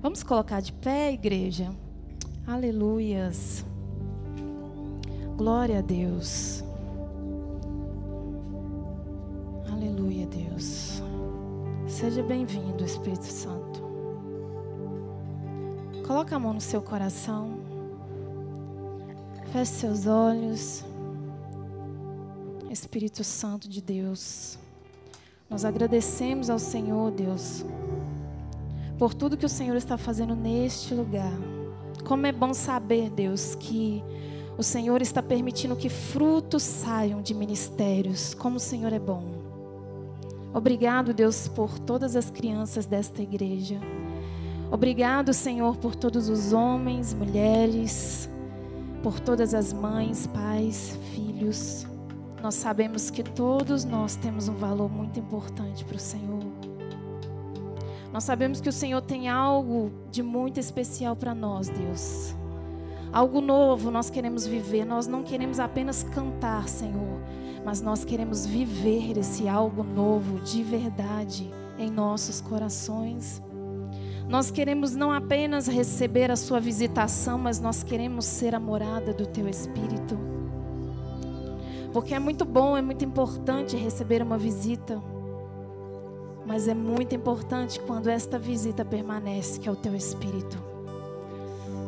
Vamos colocar de pé, igreja. Aleluias. Glória a Deus. Aleluia, Deus. Seja bem-vindo, Espírito Santo. Coloca a mão no seu coração. Feche seus olhos. Espírito Santo de Deus. Nós agradecemos ao Senhor, Deus, por tudo que o Senhor está fazendo neste lugar. Como é bom saber, Deus, que o Senhor está permitindo que frutos saiam de ministérios. Como o Senhor é bom. Obrigado, Deus, por todas as crianças desta igreja. Obrigado, Senhor, por todos os homens, mulheres, por todas as mães, pais, filhos. Nós sabemos que todos nós temos um valor muito importante para o Senhor. Nós sabemos que o Senhor tem algo de muito especial para nós, Deus. Algo novo nós queremos viver. Nós não queremos apenas cantar, Senhor, mas nós queremos viver esse algo novo de verdade em nossos corações. Nós queremos não apenas receber a Sua visitação, mas nós queremos ser a morada do Teu Espírito. Porque é muito bom, é muito importante receber uma visita. Mas é muito importante quando esta visita permanece, que é o teu espírito.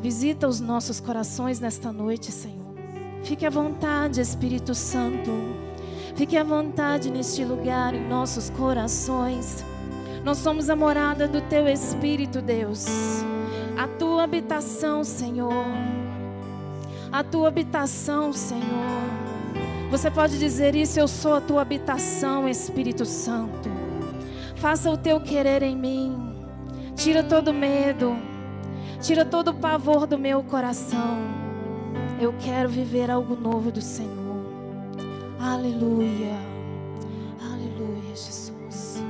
Visita os nossos corações nesta noite, Senhor. Fique à vontade, Espírito Santo. Fique à vontade neste lugar, em nossos corações. Nós somos a morada do teu Espírito, Deus. A tua habitação, Senhor. A tua habitação, Senhor. Você pode dizer isso, eu sou a tua habitação, Espírito Santo. Faça o teu querer em mim. Tira todo medo. Tira todo o pavor do meu coração. Eu quero viver algo novo do Senhor. Aleluia. Aleluia, Jesus.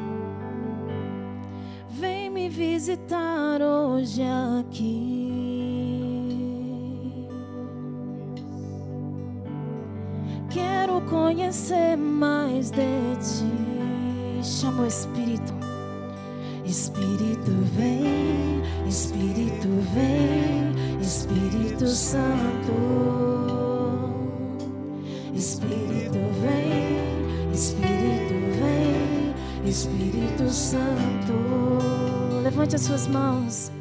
Vem me visitar hoje aqui. Quero conhecer mais de ti chama o Espírito. Espírito vem, Espírito vem, Espírito Santo. Espírito vem, Espírito vem, Espírito Santo. Levante as suas mãos.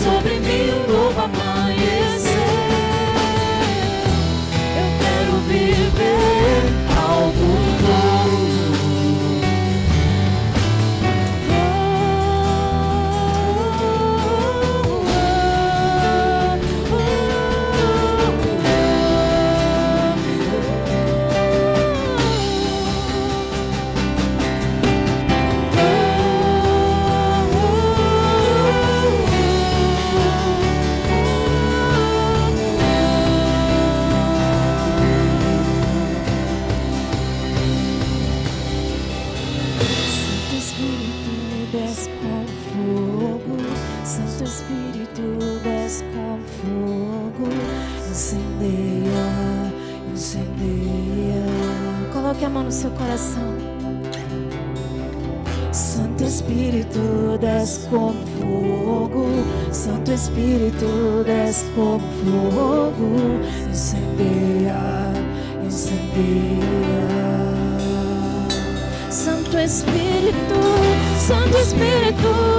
sobre tu desce como fogo, incendeia, incendeia. Santo Espírito, Santo Espírito.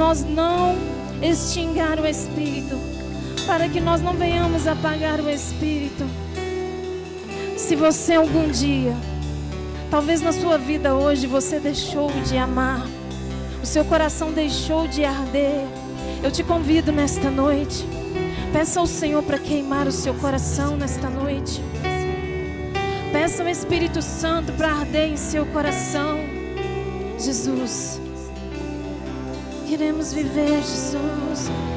nós não extingar o espírito, para que nós não venhamos apagar o espírito. Se você algum dia, talvez na sua vida hoje você deixou de amar, o seu coração deixou de arder, eu te convido nesta noite. Peça ao Senhor para queimar o seu coração nesta noite. Peça ao Espírito Santo para arder em seu coração. Jesus, queremos viver, Jesus.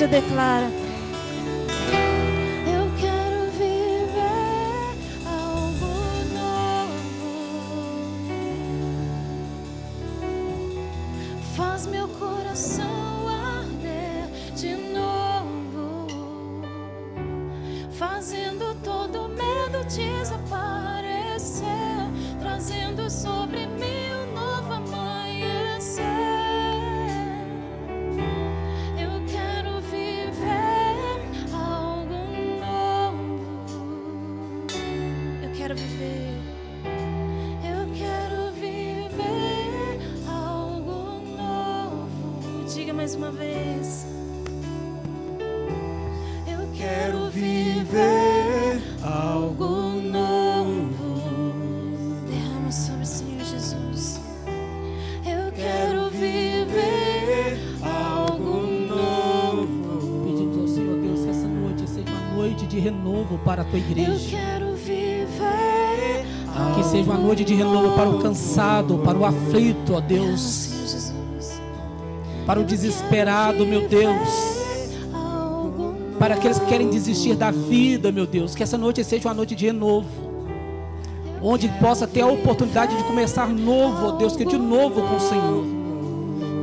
igreja declara. tua igreja. Que seja uma noite de renovo para o cansado, para o aflito, ó Deus. Para o desesperado, meu Deus. Para aqueles que querem desistir da vida, meu Deus. Que essa noite seja uma noite de renovo onde possa ter a oportunidade de começar novo, ó Deus, que de novo com o Senhor.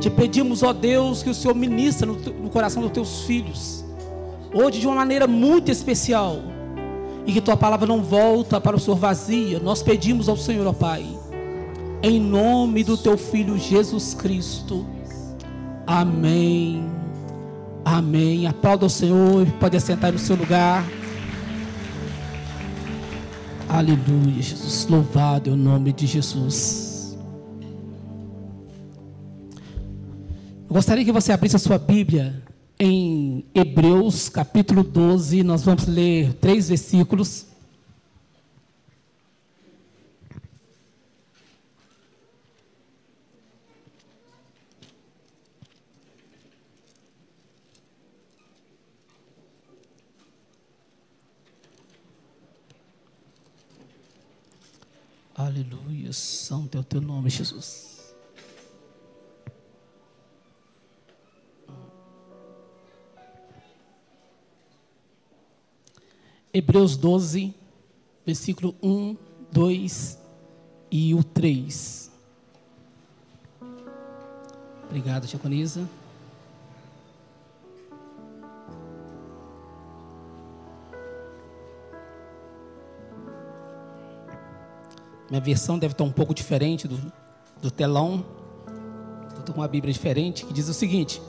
Te pedimos, ó Deus, que o Senhor ministre no, no coração dos teus filhos, hoje de uma maneira muito especial. E que tua palavra não volta para o Senhor vazia. Nós pedimos ao Senhor, ó Pai. Em nome do teu filho Jesus Cristo. Amém. Amém. Aplauda o Senhor. Pode assentar no seu lugar. Aleluia, Jesus. Louvado é o nome de Jesus. Eu gostaria que você abrisse a sua Bíblia em Hebreus capítulo 12. Nós vamos ler três versículos. Aleluia, santo é o teu nome, Jesus. Hebreus 12, versículo 1, 2 e o 3. Obrigado, Chaconisa. Minha versão deve estar um pouco diferente do, do telão. Estou com uma Bíblia diferente que diz o seguinte: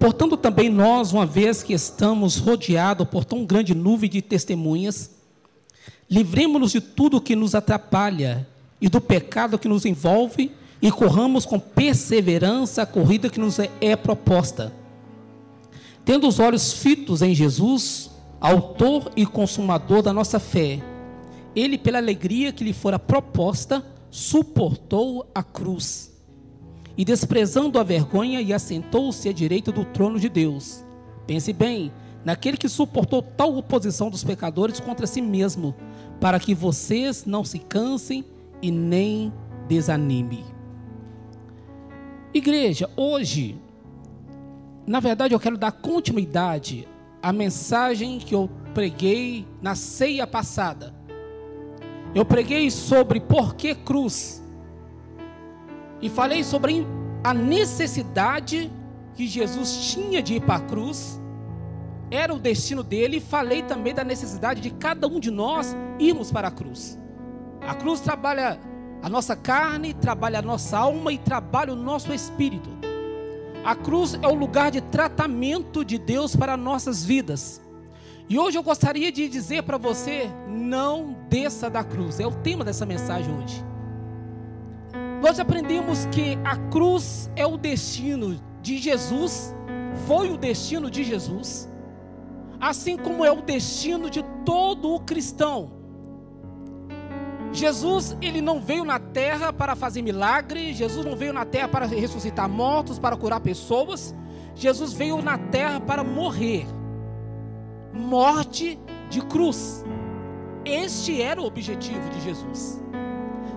Portanto, também nós, uma vez que estamos rodeados por tão grande nuvem de testemunhas, livremos-nos de tudo que nos atrapalha e do pecado que nos envolve e corramos com perseverança a corrida que nos é, é proposta. Tendo os olhos fitos em Jesus, autor e consumador da nossa fé, ele, pela alegria que lhe fora proposta, suportou a cruz. E desprezando a vergonha, e assentou-se à direita do trono de Deus. Pense bem, naquele que suportou tal oposição dos pecadores contra si mesmo, para que vocês não se cansem e nem desanimem. Igreja, hoje, na verdade, eu quero dar continuidade à mensagem que eu preguei na ceia passada eu preguei sobre por que cruz. E falei sobre a necessidade que Jesus tinha de ir para a cruz. Era o destino dele. E falei também da necessidade de cada um de nós irmos para a cruz. A cruz trabalha a nossa carne, trabalha a nossa alma e trabalha o nosso espírito. A cruz é o lugar de tratamento de Deus para nossas vidas. E hoje eu gostaria de dizer para você: não desça da cruz. É o tema dessa mensagem hoje. Nós aprendemos que a cruz é o destino de Jesus, foi o destino de Jesus, assim como é o destino de todo o cristão. Jesus, ele não veio na terra para fazer milagre, Jesus não veio na terra para ressuscitar mortos, para curar pessoas. Jesus veio na terra para morrer morte de cruz. Este era o objetivo de Jesus.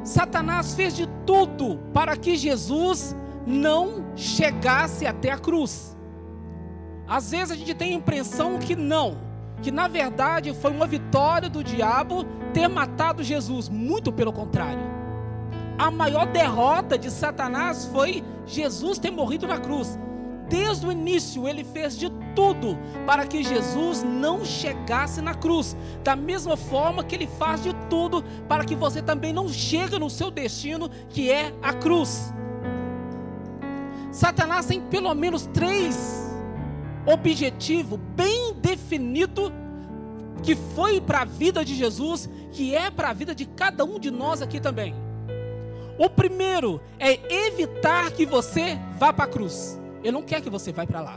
Satanás fez de tudo para que Jesus não chegasse até a cruz. Às vezes a gente tem a impressão que não, que na verdade foi uma vitória do diabo ter matado Jesus, muito pelo contrário. A maior derrota de Satanás foi Jesus ter morrido na cruz desde o início, ele fez de tudo para que Jesus não chegasse na cruz. Da mesma forma que ele faz de tudo para que você também não chegue no seu destino, que é a cruz. Satanás tem pelo menos três objetivos bem definidos que foi para a vida de Jesus, que é para a vida de cada um de nós aqui também. O primeiro é evitar que você vá para a cruz. Ele não quer que você vá para lá.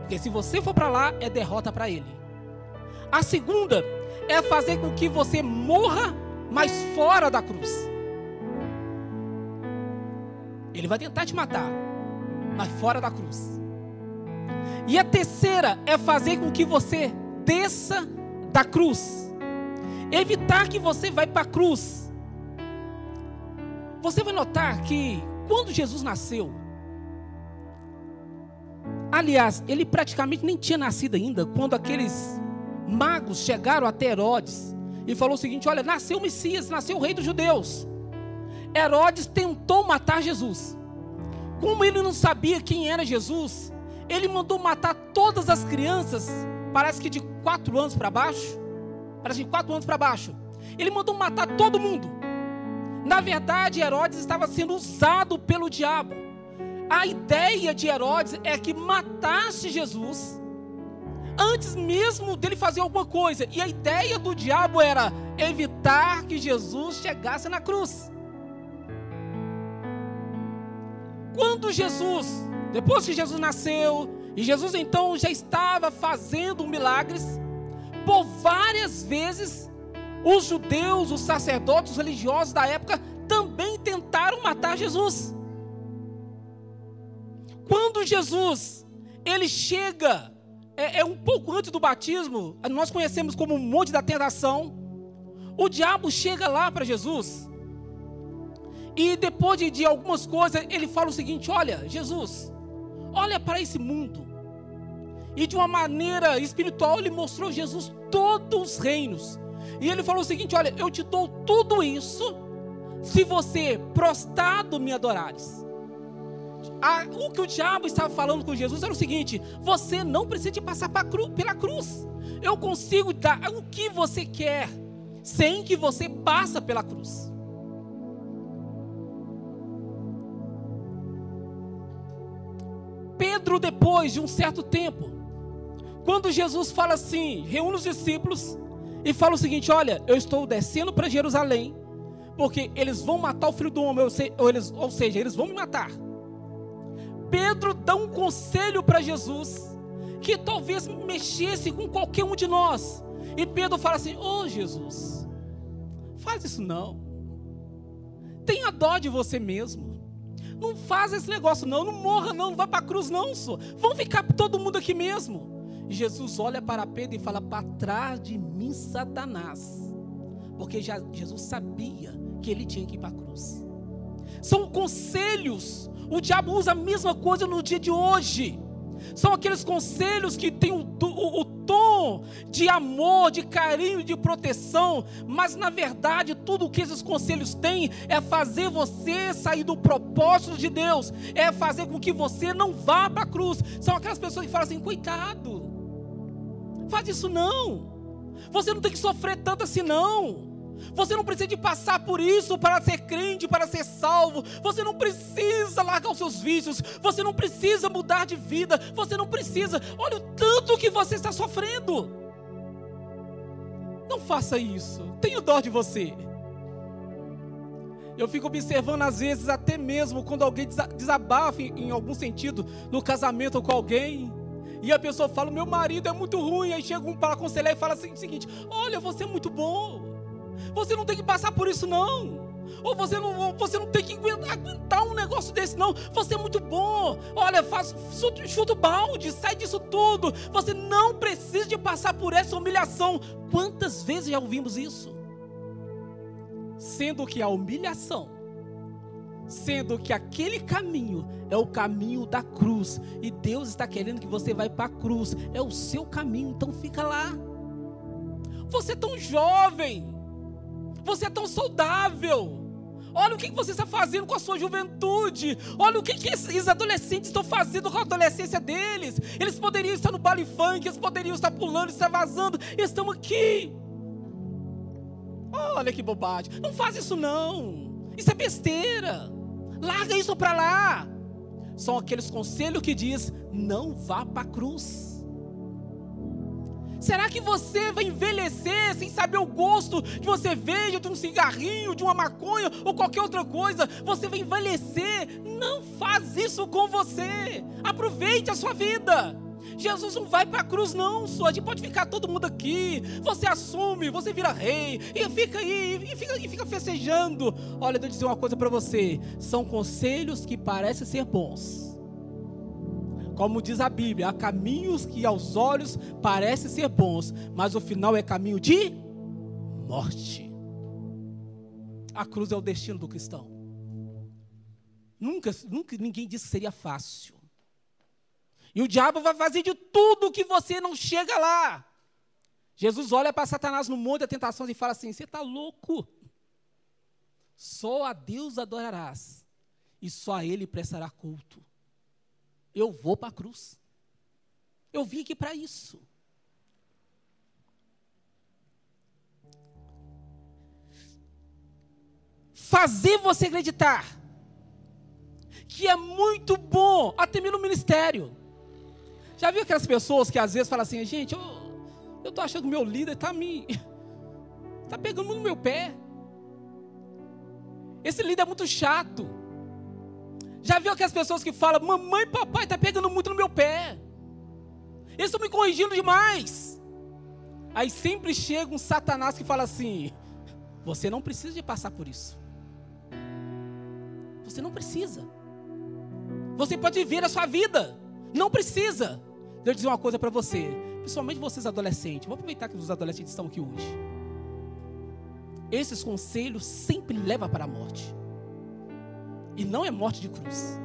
Porque se você for para lá, é derrota para ele. A segunda é fazer com que você morra, mas fora da cruz. Ele vai tentar te matar, mas fora da cruz. E a terceira é fazer com que você desça da cruz. Evitar que você vá para a cruz. Você vai notar que quando Jesus nasceu, Aliás, ele praticamente nem tinha nascido ainda quando aqueles magos chegaram até Herodes e falou o seguinte: Olha, nasceu o Messias, nasceu o rei dos judeus. Herodes tentou matar Jesus. Como ele não sabia quem era Jesus, ele mandou matar todas as crianças, parece que de quatro anos para baixo. Parece de quatro anos para baixo. Ele mandou matar todo mundo. Na verdade, Herodes estava sendo usado pelo diabo. A ideia de Herodes é que matasse Jesus antes mesmo dele fazer alguma coisa. E a ideia do diabo era evitar que Jesus chegasse na cruz. Quando Jesus, depois que Jesus nasceu, e Jesus então já estava fazendo milagres, por várias vezes, os judeus, os sacerdotes, os religiosos da época também tentaram matar Jesus. Quando Jesus, ele chega, é, é um pouco antes do batismo, nós conhecemos como o Monte da Tentação, o diabo chega lá para Jesus, e depois de, de algumas coisas, ele fala o seguinte: Olha, Jesus, olha para esse mundo. E de uma maneira espiritual, ele mostrou Jesus todos os reinos. E ele falou o seguinte: Olha, eu te dou tudo isso se você prostrado me adorares. O que o diabo estava falando com Jesus era o seguinte: Você não precisa de passar cru, pela cruz. Eu consigo dar o que você quer, sem que você passe pela cruz. Pedro, depois de um certo tempo, quando Jesus fala assim, reúne os discípulos e fala o seguinte: Olha, eu estou descendo para Jerusalém, porque eles vão matar o filho do homem, ou seja, eles vão me matar. Pedro dá um conselho para Jesus, que talvez mexesse com qualquer um de nós. E Pedro fala assim: Ô oh, Jesus, faz isso não. Tenha dó de você mesmo. Não faz esse negócio, não. Não morra, não. Não vai para a cruz, não, só. Vamos ficar todo mundo aqui mesmo. E Jesus olha para Pedro e fala: Para trás de mim, Satanás. Porque já, Jesus sabia que ele tinha que ir para a cruz. São conselhos. O diabo usa a mesma coisa no dia de hoje. São aqueles conselhos que têm o, o, o tom de amor, de carinho, de proteção, mas na verdade tudo o que esses conselhos têm é fazer você sair do propósito de Deus, é fazer com que você não vá para a cruz. São aquelas pessoas que falam assim: coitado, faz isso não, você não tem que sofrer tanto assim não. Você não precisa de passar por isso para ser crente, para ser salvo. Você não precisa largar os seus vícios. Você não precisa mudar de vida. Você não precisa. Olha o tanto que você está sofrendo. Não faça isso. Tenho dó de você. Eu fico observando às vezes, até mesmo quando alguém desabafa em, algum sentido no casamento com alguém. E a pessoa fala: Meu marido é muito ruim. Aí chega um para aconselhar e fala assim, o seguinte: Olha, você é muito bom. Você não tem que passar por isso, não. Ou você não, você não tem que aguentar um negócio desse, não. Você é muito bom. Olha, faz, chuta o balde, sai disso tudo. Você não precisa de passar por essa humilhação. Quantas vezes já ouvimos isso? Sendo que a humilhação, sendo que aquele caminho é o caminho da cruz, e Deus está querendo que você vá para a cruz, é o seu caminho, então fica lá. Você é tão jovem, você é tão saudável. Olha o que você está fazendo com a sua juventude. Olha o que, esses adolescentes estão fazendo com a adolescência deles. Eles poderiam estar no baile funk, eles poderiam estar pulando, estar vazando. Estamos aqui. Olha que bobagem. Não faz isso não. Isso é besteira. Larga isso para lá. São aqueles conselhos que diz: não vá para a cruz. Será que você vai envelhecer sem saber o gosto que você veja de um cigarrinho, de uma maconha ou qualquer outra coisa? Você vai envelhecer? Não faz isso com você. Aproveite a sua vida. Jesus não vai para a cruz, não, só. A gente pode ficar todo mundo aqui. Você assume, você vira rei, e fica aí, e fica, e fica festejando. Olha, eu dizer uma coisa para você: são conselhos que parecem ser bons como diz a Bíblia, há caminhos que aos olhos parecem ser bons, mas o final é caminho de morte. A cruz é o destino do cristão. Nunca, nunca ninguém disse que seria fácil. E o diabo vai fazer de tudo que você não chega lá. Jesus olha para Satanás no monte da tentação e fala assim: Você está louco? Só a Deus adorarás, e só a Ele prestará culto. Eu vou para a cruz. Eu vim aqui para isso. Fazer você acreditar que é muito bom, até mesmo no ministério. Já viu aquelas pessoas que às vezes falam assim, gente, eu, eu tô achando que o meu líder está me. está pegando no meu pé. Esse líder é muito chato. Já viu aquelas pessoas que falam, mamãe papai está pegando muito no meu pé. Eles estão me corrigindo demais. Aí sempre chega um satanás que fala assim: você não precisa de passar por isso. Você não precisa. Você pode viver a sua vida. Não precisa. Deixa eu dizer uma coisa para você. Principalmente vocês adolescentes. Vou aproveitar que os adolescentes estão aqui hoje. Esses conselhos sempre levam para a morte. E não é morte de cruz.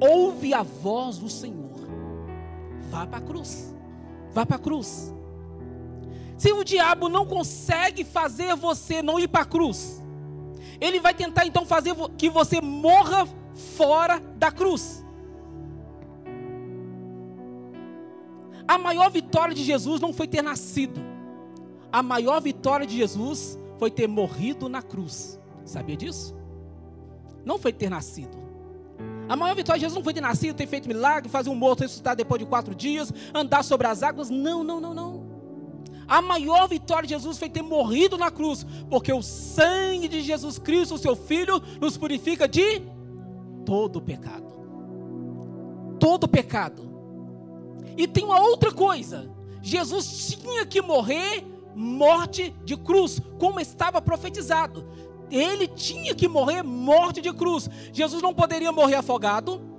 Ouve a voz do Senhor. Vá para a cruz. Vá para a cruz. Se o diabo não consegue fazer você não ir para a cruz, ele vai tentar então fazer que você morra fora da cruz. A maior vitória de Jesus não foi ter nascido. A maior vitória de Jesus foi ter morrido na cruz. Sabia disso? Não foi ter nascido. A maior vitória de Jesus não foi ter nascido, ter feito milagre, fazer um morto ressuscitar depois de quatro dias, andar sobre as águas. Não, não, não, não. A maior vitória de Jesus foi ter morrido na cruz, porque o sangue de Jesus Cristo, seu Filho, nos purifica de todo pecado. Todo pecado. E tem uma outra coisa: Jesus tinha que morrer morte de cruz, como estava profetizado. Ele tinha que morrer morte de cruz. Jesus não poderia morrer afogado.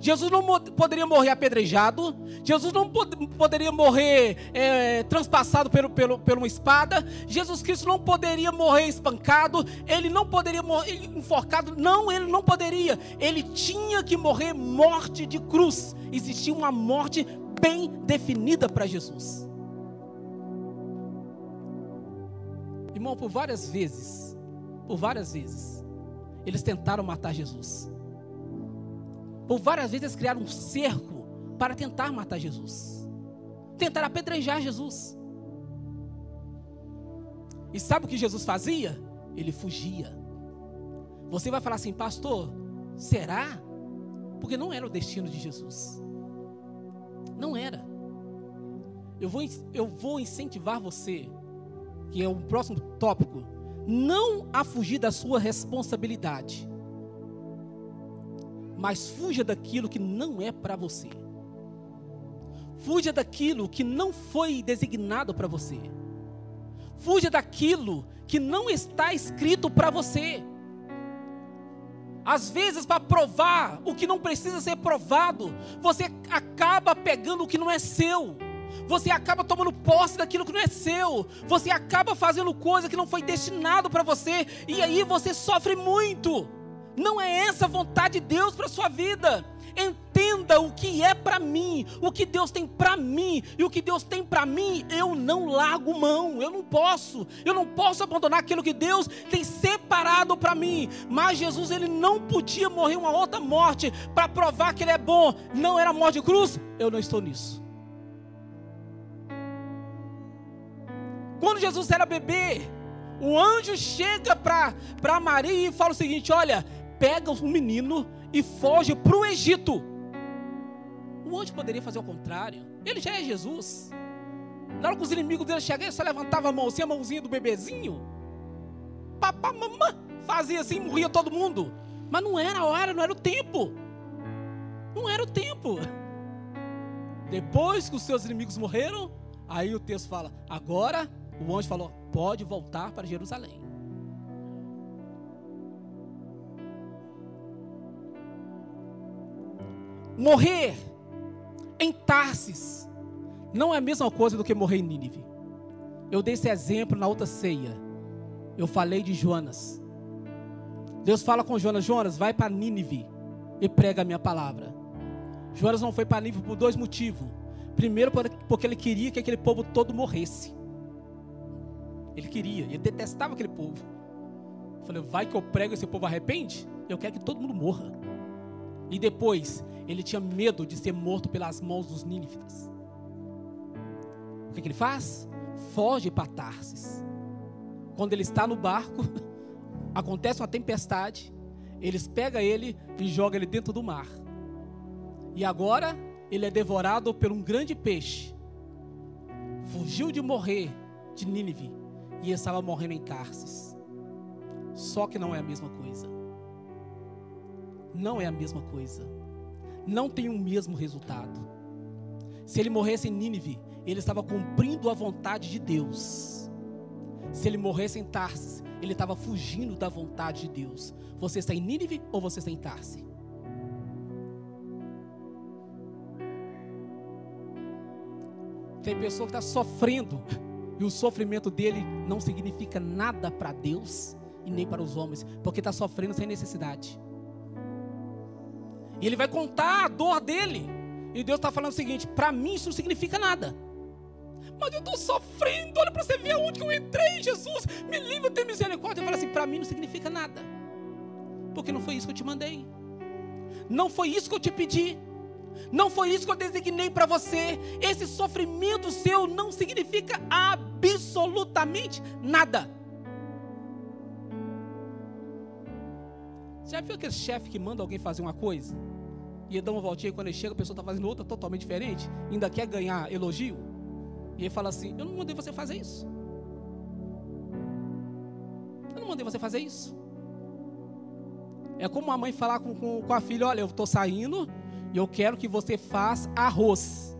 Jesus não poderia morrer apedrejado, Jesus não pod poderia morrer é, transpassado pelo, pelo, por uma espada, Jesus Cristo não poderia morrer espancado, ele não poderia morrer enforcado, não, ele não poderia, ele tinha que morrer morte de cruz. Existia uma morte bem definida para Jesus. Irmão, por várias vezes, por várias vezes, eles tentaram matar Jesus. Por várias vezes eles criaram um cerco para tentar matar Jesus. Tentar apedrejar Jesus. E sabe o que Jesus fazia? Ele fugia. Você vai falar assim, pastor, será? Porque não era o destino de Jesus. Não era. Eu vou, eu vou incentivar você, que é o próximo tópico, não a fugir da sua responsabilidade, mas fuja daquilo que não é para você. Fuja daquilo que não foi designado para você. Fuja daquilo que não está escrito para você. Às vezes, para provar o que não precisa ser provado, você acaba pegando o que não é seu. Você acaba tomando posse daquilo que não é seu. Você acaba fazendo coisa que não foi destinado para você. E aí você sofre muito. Não é essa a vontade de Deus para sua vida. Entenda o que é para mim, o que Deus tem para mim, e o que Deus tem para mim, eu não largo mão, eu não posso, eu não posso abandonar aquilo que Deus tem separado para mim. Mas Jesus, ele não podia morrer uma outra morte para provar que ele é bom, não era morte de cruz, eu não estou nisso. Quando Jesus era bebê, o anjo chega para Maria e fala o seguinte: Olha, pega o menino e foge para o Egito. O anjo poderia fazer o contrário. Ele já é Jesus. Na hora que os inimigos dele chegaram, ele só levantava a mãozinha, a mãozinha do bebezinho. Papá, mamã, fazia assim, morria todo mundo. Mas não era a hora, não era o tempo. Não era o tempo. Depois que os seus inimigos morreram, aí o texto fala: agora o anjo falou: pode voltar para Jerusalém. Morrer em Tarsis não é a mesma coisa do que morrer em Nínive. Eu dei esse exemplo na outra ceia. Eu falei de Jonas. Deus fala com Jonas: Jonas, vai para Nínive e prega a minha palavra. Jonas não foi para Nínive por dois motivos. Primeiro, porque ele queria que aquele povo todo morresse. Ele queria, ele detestava aquele povo. Falei, vai que eu prego esse povo arrepende? Eu quero que todo mundo morra. E depois, ele tinha medo de ser morto pelas mãos dos nínivitas. O que, que ele faz? Foge para Tarsis. Quando ele está no barco, acontece uma tempestade, eles pegam ele e jogam ele dentro do mar. E agora ele é devorado por um grande peixe. Fugiu de morrer de Nínive e estava morrendo em Tarsis. Só que não é a mesma coisa. Não é a mesma coisa. Não tem o mesmo resultado. Se ele morresse em Nínive, ele estava cumprindo a vontade de Deus. Se ele morresse em Tarsis, ele estava fugindo da vontade de Deus. Você está em Nínive ou você está em Tarsis? Tem pessoa que está sofrendo e o sofrimento dele não significa nada para Deus e nem para os homens, porque está sofrendo sem necessidade. E ele vai contar a dor dele. E Deus está falando o seguinte: para mim isso não significa nada. Mas eu estou sofrendo, olha para você ver onde eu entrei, Jesus, me livra, tem misericórdia. Eu falo assim: para mim não significa nada, porque não foi isso que eu te mandei, não foi isso que eu te pedi. Não foi isso que eu designei para você. Esse sofrimento seu não significa absolutamente nada. Já viu aquele chefe que manda alguém fazer uma coisa? E ele dá uma voltinha e quando ele chega, a pessoa está fazendo outra totalmente diferente, ainda quer ganhar elogio? E ele fala assim: Eu não mandei você fazer isso. Eu não mandei você fazer isso. É como uma mãe falar com, com, com a filha: Olha, eu estou saindo, e eu quero que você faça arroz.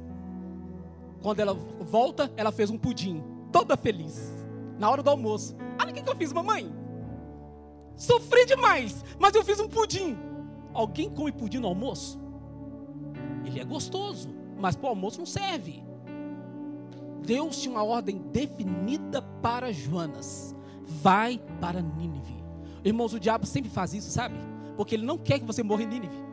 Quando ela volta, ela fez um pudim, toda feliz, na hora do almoço. Olha o que, eu fiz, mamãe. Sofri demais, mas eu fiz um pudim. Alguém come pudim no almoço? Ele é gostoso, mas para o almoço não serve. Deus tinha uma ordem definida para Jonas: vai para Nínive. Irmãos, o diabo sempre faz isso, sabe? Porque ele não quer que você morra em Nínive.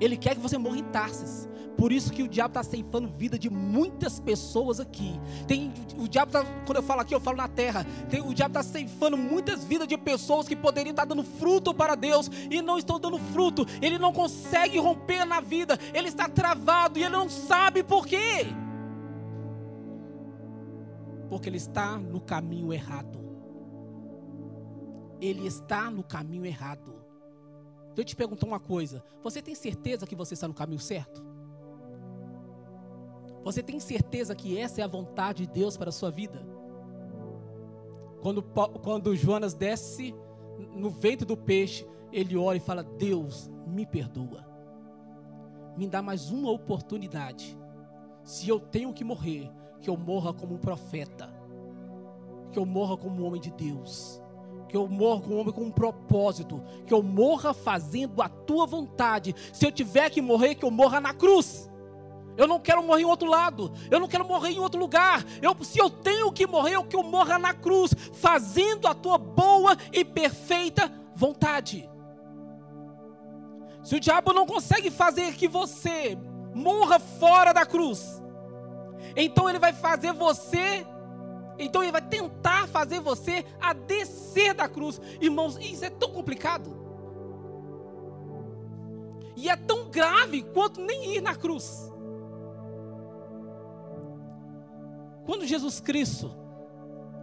Ele quer que você morra em Tarsis. Por isso que o diabo está ceifando vida de muitas pessoas aqui. Tem, o diabo tá, quando eu falo aqui, eu falo na terra. Tem, o diabo está ceifando muitas vidas de pessoas que poderiam estar dando fruto para Deus e não estão dando fruto. Ele não consegue romper na vida. Ele está travado e ele não sabe por quê. Porque ele está no caminho errado. Ele está no caminho errado. Deixa eu te perguntar uma coisa: você tem certeza que você está no caminho certo? Você tem certeza que essa é a vontade de Deus para a sua vida? Quando, quando Jonas desce no ventre do peixe, ele ora e fala: Deus, me perdoa, me dá mais uma oportunidade. Se eu tenho que morrer, que eu morra como um profeta, que eu morra como um homem de Deus que eu morra com um homem com um propósito, que eu morra fazendo a tua vontade. Se eu tiver que morrer, que eu morra na cruz. Eu não quero morrer em outro lado. Eu não quero morrer em outro lugar. Eu, se eu tenho que morrer, eu que eu morra na cruz, fazendo a tua boa e perfeita vontade. Se o diabo não consegue fazer que você morra fora da cruz, então ele vai fazer você então ele vai tentar fazer você a descer da cruz. Irmãos, isso é tão complicado. E é tão grave quanto nem ir na cruz. Quando Jesus Cristo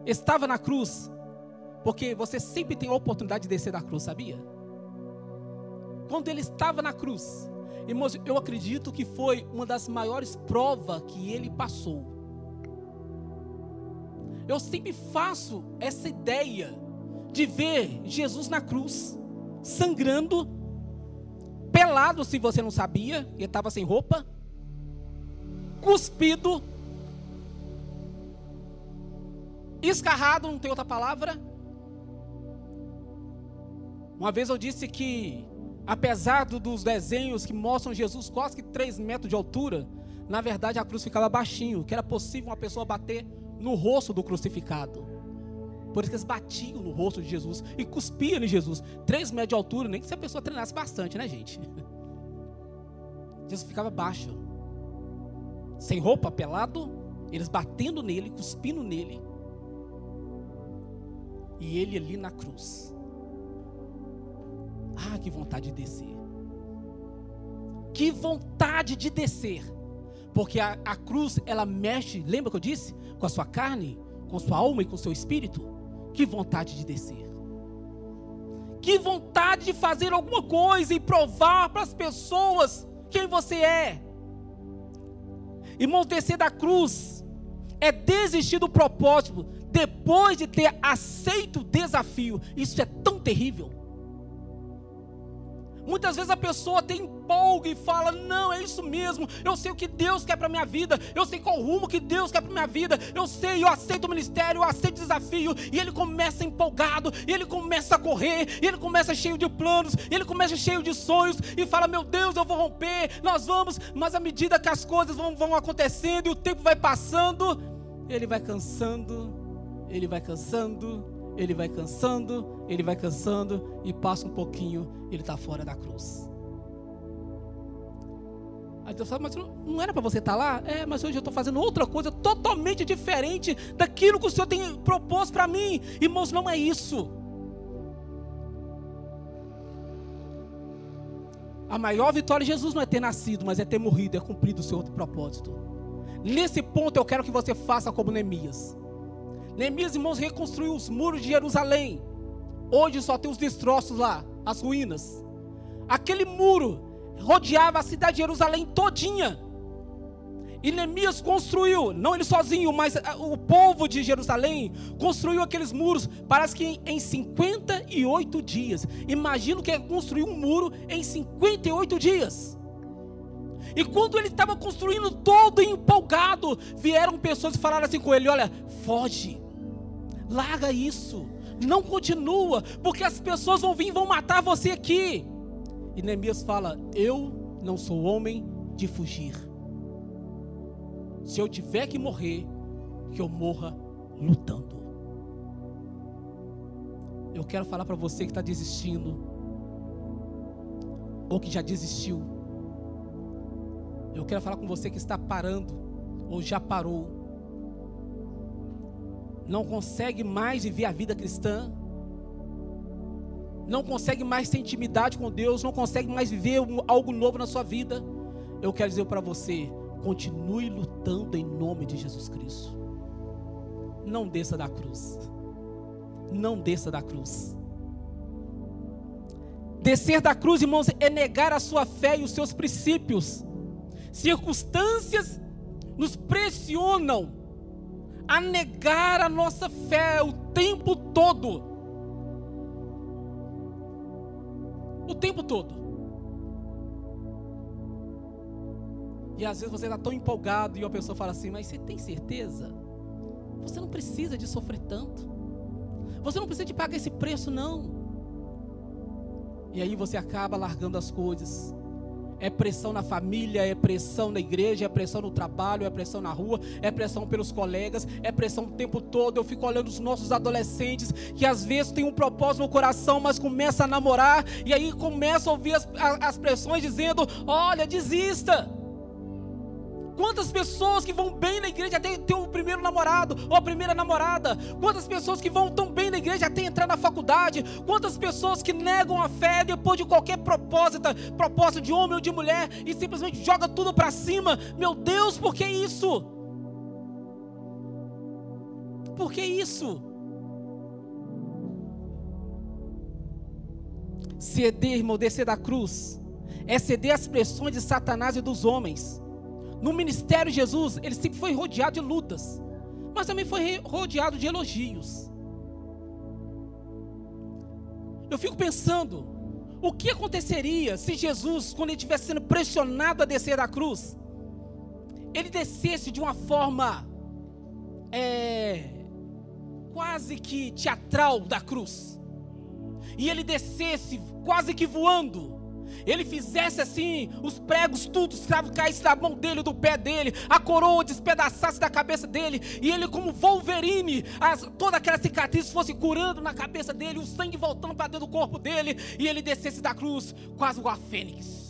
estava na cruz, porque você sempre tem a oportunidade de descer da cruz, sabia? Quando ele estava na cruz, irmãos, eu acredito que foi uma das maiores provas que ele passou eu sempre faço essa ideia de ver Jesus na cruz, sangrando, pelado, se você não sabia, ele estava sem roupa, cuspido, escarrado, não tem outra palavra. Uma vez eu disse que, apesar dos desenhos que mostram Jesus quase que 3 metros de altura, na verdade a cruz ficava baixinho, que era possível uma pessoa bater no rosto do crucificado. Por isso que eles batiam no rosto de Jesus e cuspiam em Jesus. Três metros de altura, nem que se a pessoa treinasse bastante, né, gente? Jesus ficava baixo, sem roupa, pelado, eles batendo nele, cuspindo nele, e ele ali na cruz. Ah, que vontade de descer. Que vontade de descer. Porque a, a, cruz, ela mexe, lembra que eu disse? Com a sua carne, com a sua alma e com o seu espírito. Que vontade de descer. Que vontade de fazer alguma coisa e provar para as pessoas quem você é. Irmãos, descer da cruz é desistir do propósito depois de ter aceito o desafio. Isso é tão terrível. Muitas vezes a pessoa tem empolga e fala: Não, é isso mesmo. Eu sei o que Deus quer para minha vida. Eu sei qual rumo que Deus quer para minha vida. Eu sei, eu aceito o ministério, eu aceito o desafio. E ele começa empolgado, ele começa a correr, ele começa cheio de planos, ele começa cheio de sonhos e fala: Meu Deus, eu vou romper, nós vamos. Mas à medida que as coisas vão, vão acontecendo e o tempo vai passando, ele vai cansando, ele vai cansando, ele vai cansando, ele vai cansando e passa um pouquinho, ele está fora da cruz. Aí Deus fala, mas não era para você estar tá lá? É, mas hoje eu estou fazendo outra coisa totalmente diferente daquilo que o Senhor tem proposto para mim. Irmãos, não é isso. A maior vitória de Jesus não é ter nascido, mas é ter morrido, é cumprido o seu outro propósito. Nesse ponto eu quero que você faça como Neemias. Neemias, irmãos, reconstruiu os muros de Jerusalém. Hoje só tem os destroços lá, as ruínas. Aquele muro rodeava a cidade de Jerusalém todinha. E Neemias construiu, não ele sozinho, mas ah, o povo de Jerusalém construiu aqueles muros, parece que em 58 dias. Imagina o que é construir um muro em 58 dias. E quando ele estava construindo todo empolgado, vieram pessoas e falaram assim com ele: Olha, foge, Larga isso. Não continua, porque as pessoas vão vir e vão matar você aqui. E Neemias fala: Eu não sou homem de fugir. Se eu tiver que morrer, que eu morra lutando. Eu quero falar para você que está desistindo, ou que já desistiu. Eu quero falar com você que está parando, ou já parou não consegue mais viver a vida cristã, não consegue mais ter intimidade com Deus, não consegue mais viver algo novo na sua vida, eu quero dizer para você: continue lutando em nome de Jesus Cristo. Não desça da cruz. Não desça da cruz. Descer da cruz, irmãos, é negar a sua fé e os seus princípios. Circunstâncias nos pressionam a negar a nossa fé o tempo todo. O tempo todo. E às vezes você está tão empolgado e a pessoa fala assim: Mas você tem certeza? Você não precisa de sofrer tanto. Você não precisa de pagar esse preço, não. E aí você acaba largando as coisas é pressão na família, é pressão na igreja, é pressão no trabalho, é pressão na rua, é pressão pelos colegas, é pressão o tempo todo. Eu fico olhando os nossos adolescentes que às vezes tem um propósito no coração, mas começa a namorar e aí começa a ouvir as, as pressões dizendo: Olha, desista. Quantas pessoas que vão bem na igreja até ter o primeiro namorado ou a primeira namorada? Quantas pessoas que vão tão bem na igreja até entrar na faculdade? Quantas pessoas que negam a fé depois de qualquer propósito, propósito de homem ou de mulher e simplesmente joga tudo para cima? Meu Deus, por que isso? Por que isso? Ceder, irmão, descer da cruz, é ceder às pressões de Satanás e dos homens. No ministério de Jesus, ele sempre foi rodeado de lutas, mas também foi rodeado de elogios. Eu fico pensando, o que aconteceria se Jesus, quando ele estivesse sendo pressionado a descer da cruz, ele descesse de uma forma é, quase que teatral da cruz, e ele descesse quase que voando, ele fizesse assim, os pregos, tudo, caísse da mão dele, do pé dele, a coroa despedaçasse da cabeça dele, e ele, como Wolverine, as, toda aquela cicatriz fosse curando na cabeça dele, o sangue voltando para dentro do corpo dele, e ele descesse da cruz, quase igual a fênix.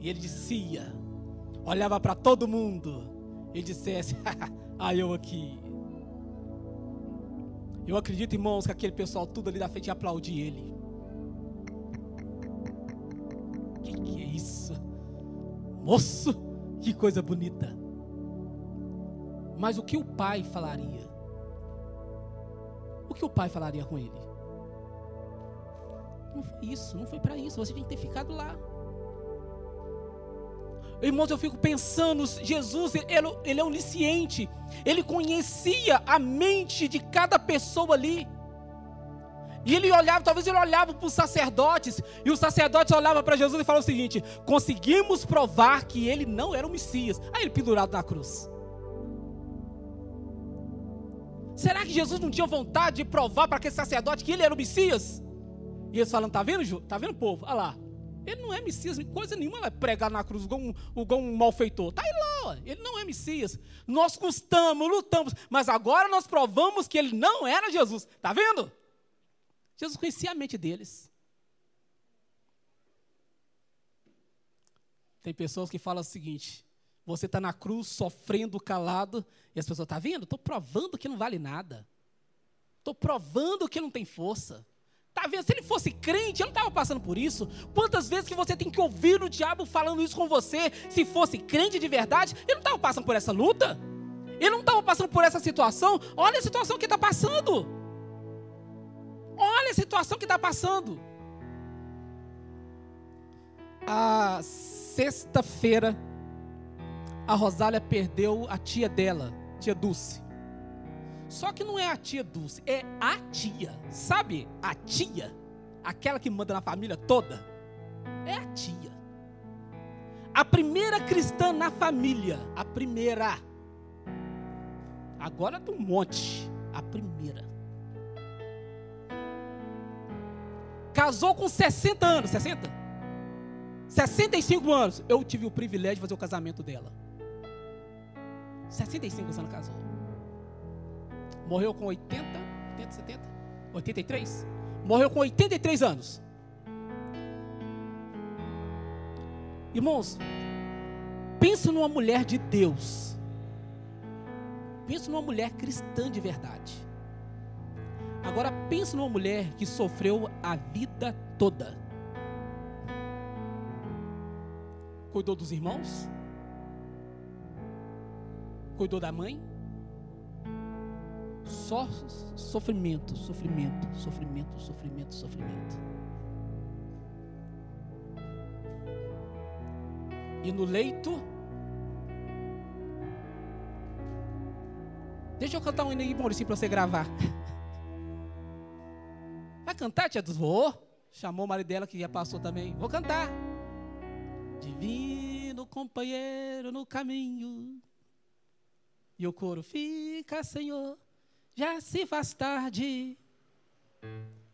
e ele descia, olhava para todo mundo e dissesse: Ah, eu aqui. Eu acredito, irmãos, que aquele pessoal tudo ali da frente ia aplaudir ele. Isso? Moço, que coisa bonita. Mas o que o pai falaria? O que o pai falaria com ele? Não foi isso, não foi para isso. Você tinha que ter ficado lá. Irmãos, eu fico pensando, Jesus, ele, ele é onisciente. Ele conhecia a mente de cada pessoa ali. E ele olhava, talvez ele olhava para os sacerdotes, e os sacerdotes olhavam para Jesus e falavam o seguinte: conseguimos provar que ele não era o Messias. Aí ele pendurado na cruz. Será que Jesus não tinha vontade de provar para aquele sacerdote que ele era o Messias? E eles falando, tá vendo, tá vendo, povo? Olha lá. Ele não é Messias, coisa nenhuma vai pregar na cruz igual um, igual um malfeitor. Tá aí lá, ele não é Messias. Nós custamos, lutamos, mas agora nós provamos que ele não era Jesus. Tá vendo? Jesus conhecia a mente deles. Tem pessoas que falam o seguinte: você está na cruz sofrendo calado, e as pessoas, tá vendo? Estou provando que não vale nada. Estou provando que não tem força. Tá vendo? Se ele fosse crente, ele não estava passando por isso. Quantas vezes que você tem que ouvir o diabo falando isso com você? Se fosse crente de verdade, ele não estava passando por essa luta. Ele não estava passando por essa situação. Olha a situação que está passando. Olha a situação que está passando. A sexta-feira, a Rosália perdeu a tia dela, tia Dulce. Só que não é a tia Dulce, é a tia. Sabe? A tia. Aquela que manda na família toda. É a tia. A primeira cristã na família. A primeira. Agora tem um monte. A primeira. Casou com 60 anos. 60? 65 anos. Eu tive o privilégio de fazer o casamento dela. 65 anos casou. Morreu com 80, 80, 70, 83? Morreu com 83 anos. Irmãos, pensa numa mulher de Deus. Pensa numa mulher cristã de verdade. Agora pensa numa mulher que sofreu a vida toda. Cuidou dos irmãos? Cuidou da mãe? Só sofrimento, sofrimento, sofrimento, sofrimento, sofrimento. E no leito. Deixa eu cantar um hino aí, Maurício, para você gravar. Cantar, tia Vou. Chamou o marido dela que já passou também. Vou cantar. Divino companheiro no caminho. E o coro fica, Senhor, já se faz tarde.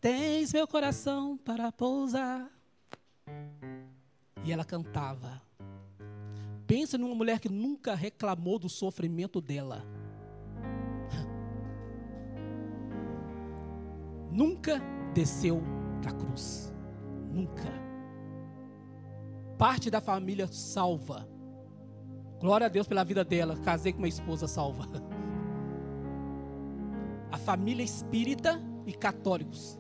Tens meu coração para pousar. E ela cantava. Pensa numa mulher que nunca reclamou do sofrimento dela. Nunca desceu da cruz. Nunca. Parte da família salva. Glória a Deus pela vida dela. Casei com uma esposa salva. A família espírita e católicos.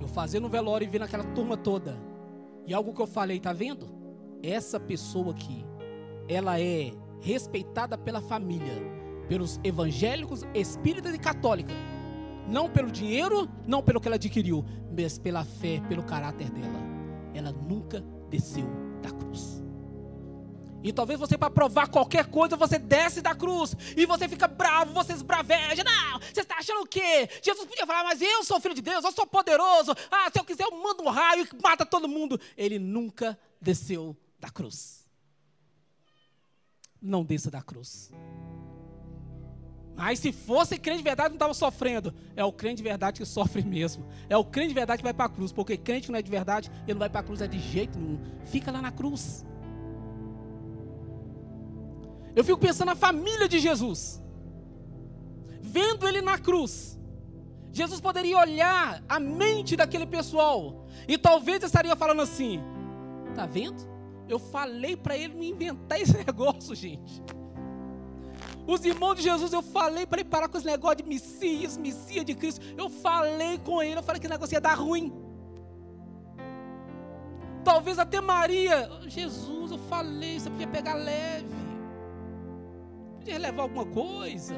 Eu fazendo o velório e vendo aquela turma toda. E algo que eu falei, tá vendo? Essa pessoa aqui, ela é respeitada pela família, pelos evangélicos, espíritas e católicas. Não pelo dinheiro, não pelo que ela adquiriu, mas pela fé, pelo caráter dela. Ela nunca desceu da cruz. E talvez você, para provar qualquer coisa, você desce da cruz. E você fica bravo, você esbraveja. Não, você está achando o quê? Jesus podia falar, mas eu sou filho de Deus, eu sou poderoso. Ah, se eu quiser, eu mando um raio e mata todo mundo. Ele nunca desceu da cruz. Não desça da cruz. Mas se fosse crente de verdade, não estava sofrendo. É o crente de verdade que sofre mesmo. É o crente de verdade que vai para a cruz. Porque crente que não é de verdade, ele não vai para a cruz é de jeito nenhum. Fica lá na cruz. Eu fico pensando na família de Jesus. Vendo ele na cruz. Jesus poderia olhar a mente daquele pessoal. E talvez estaria falando assim: Tá vendo? Eu falei para ele não inventar esse negócio, gente. Os irmãos de Jesus, eu falei para ele parar com esse negócio de Messias, Messias de Cristo. Eu falei com ele, eu falei que o negócio ia dar ruim. Talvez até Maria, Jesus, eu falei, você podia pegar leve. Podia levar alguma coisa.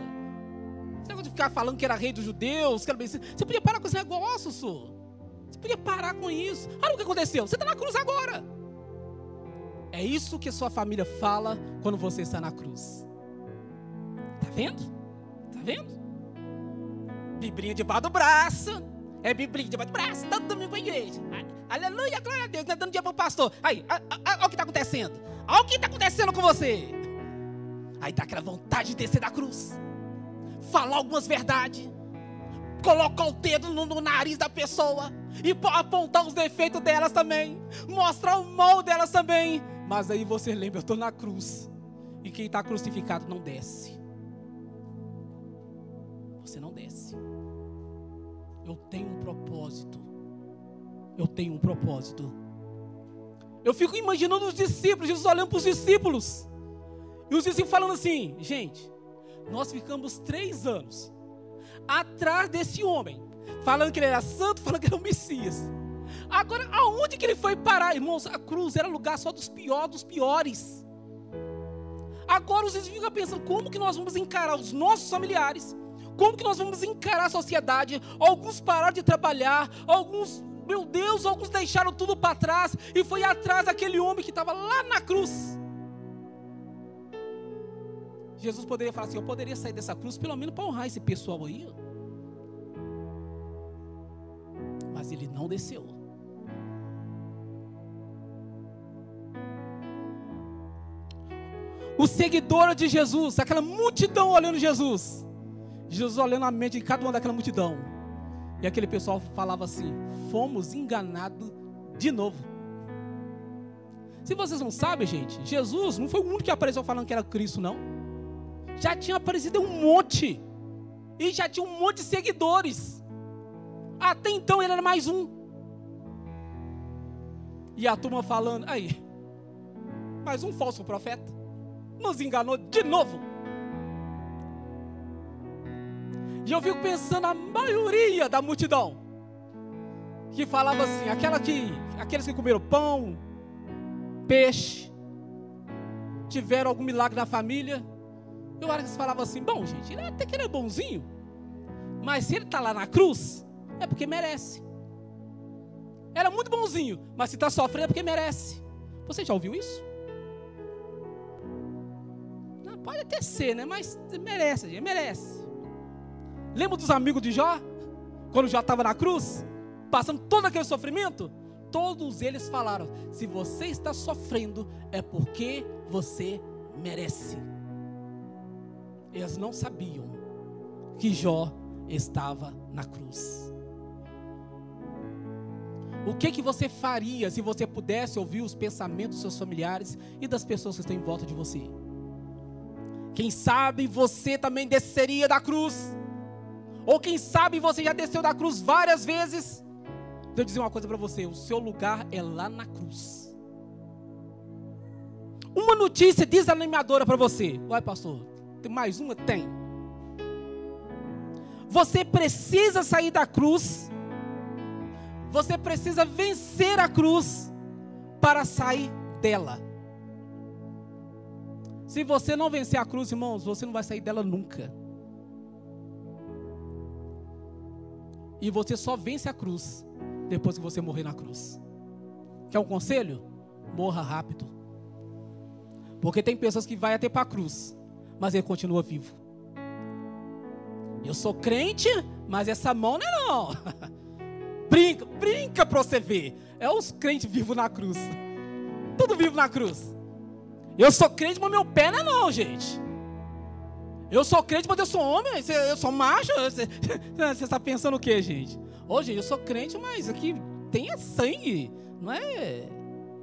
Você não ficar falando que era rei dos judeus, que era Messias. Você podia parar com esse negócio, senhor. Você podia parar com isso. Olha o que aconteceu. Você está na cruz agora. É isso que sua família fala quando você está na cruz. Tá vendo? Tá vendo? Biblinha debaixo do braço. É biblinha debaixo do braço. Todo domingo para a igreja. Aleluia, glória a Deus. Não é dando dia para o pastor. Aí, olha o que está acontecendo. Olha o que está acontecendo com você. Aí dá aquela vontade de descer da cruz. Falar algumas verdades. Colocar o dedo no, no nariz da pessoa. E apontar os defeitos delas também. Mostrar o mal delas também. Mas aí você lembra, eu estou na cruz. E quem está crucificado não desce. Você não desce. Eu tenho um propósito. Eu tenho um propósito. Eu fico imaginando os discípulos, Jesus olhando para os discípulos. E os discípulos falando assim: gente, nós ficamos três anos atrás desse homem, falando que ele era santo, falando que era o Messias. Agora, aonde que ele foi parar? Irmãos, a cruz era lugar só dos piores dos piores. Agora os discípulos ficam pensando, como que nós vamos encarar os nossos familiares? Como que nós vamos encarar a sociedade? Alguns pararam de trabalhar, alguns, meu Deus, alguns deixaram tudo para trás e foi atrás daquele homem que estava lá na cruz. Jesus poderia falar assim: eu poderia sair dessa cruz pelo menos para honrar esse pessoal aí. Mas ele não desceu. os seguidores de Jesus, aquela multidão olhando Jesus. Jesus olhando a mente de cada uma daquela multidão. E aquele pessoal falava assim: fomos enganados de novo. Se vocês não sabem, gente, Jesus não foi o único que apareceu falando que era Cristo, não. Já tinha aparecido um monte. E já tinha um monte de seguidores. Até então ele era mais um. E a turma falando, aí, mais um falso profeta nos enganou de novo. E eu fico pensando a maioria da multidão que falava assim, aquela que, aqueles que comeram pão, peixe, tiveram algum milagre na família. Eu acho que eles falavam assim, bom gente, ele até que ele é bonzinho, mas se ele está lá na cruz, é porque merece. Era muito bonzinho, mas se está sofrendo é porque merece. Você já ouviu isso? Pode até ser, né? Mas merece, gente, merece. Lembra dos amigos de Jó? Quando Jó estava na cruz, passando todo aquele sofrimento? Todos eles falaram: se você está sofrendo, é porque você merece. Eles não sabiam que Jó estava na cruz. O que que você faria se você pudesse ouvir os pensamentos dos seus familiares e das pessoas que estão em volta de você? Quem sabe você também desceria da cruz. Ou quem sabe você já desceu da cruz várias vezes. Eu dizer uma coisa para você: o seu lugar é lá na cruz. Uma notícia desanimadora para você. Uai, pastor, tem mais uma? Tem. Você precisa sair da cruz. Você precisa vencer a cruz para sair dela. Se você não vencer a cruz, irmãos, você não vai sair dela nunca. E você só vence a cruz depois que você morrer na cruz. Quer um conselho? Morra rápido. Porque tem pessoas que vai até para a cruz, mas ele continua vivo. Eu sou crente, mas essa mão não é não. brinca, brinca para você ver. É os crentes vivos na cruz. Tudo vivo na cruz. Eu sou crente, mas meu pé não é não, gente. Eu sou crente, mas eu sou homem, eu sou macho. Você, está pensando o que, gente? Hoje eu sou crente, mas aqui tem sangue, não é?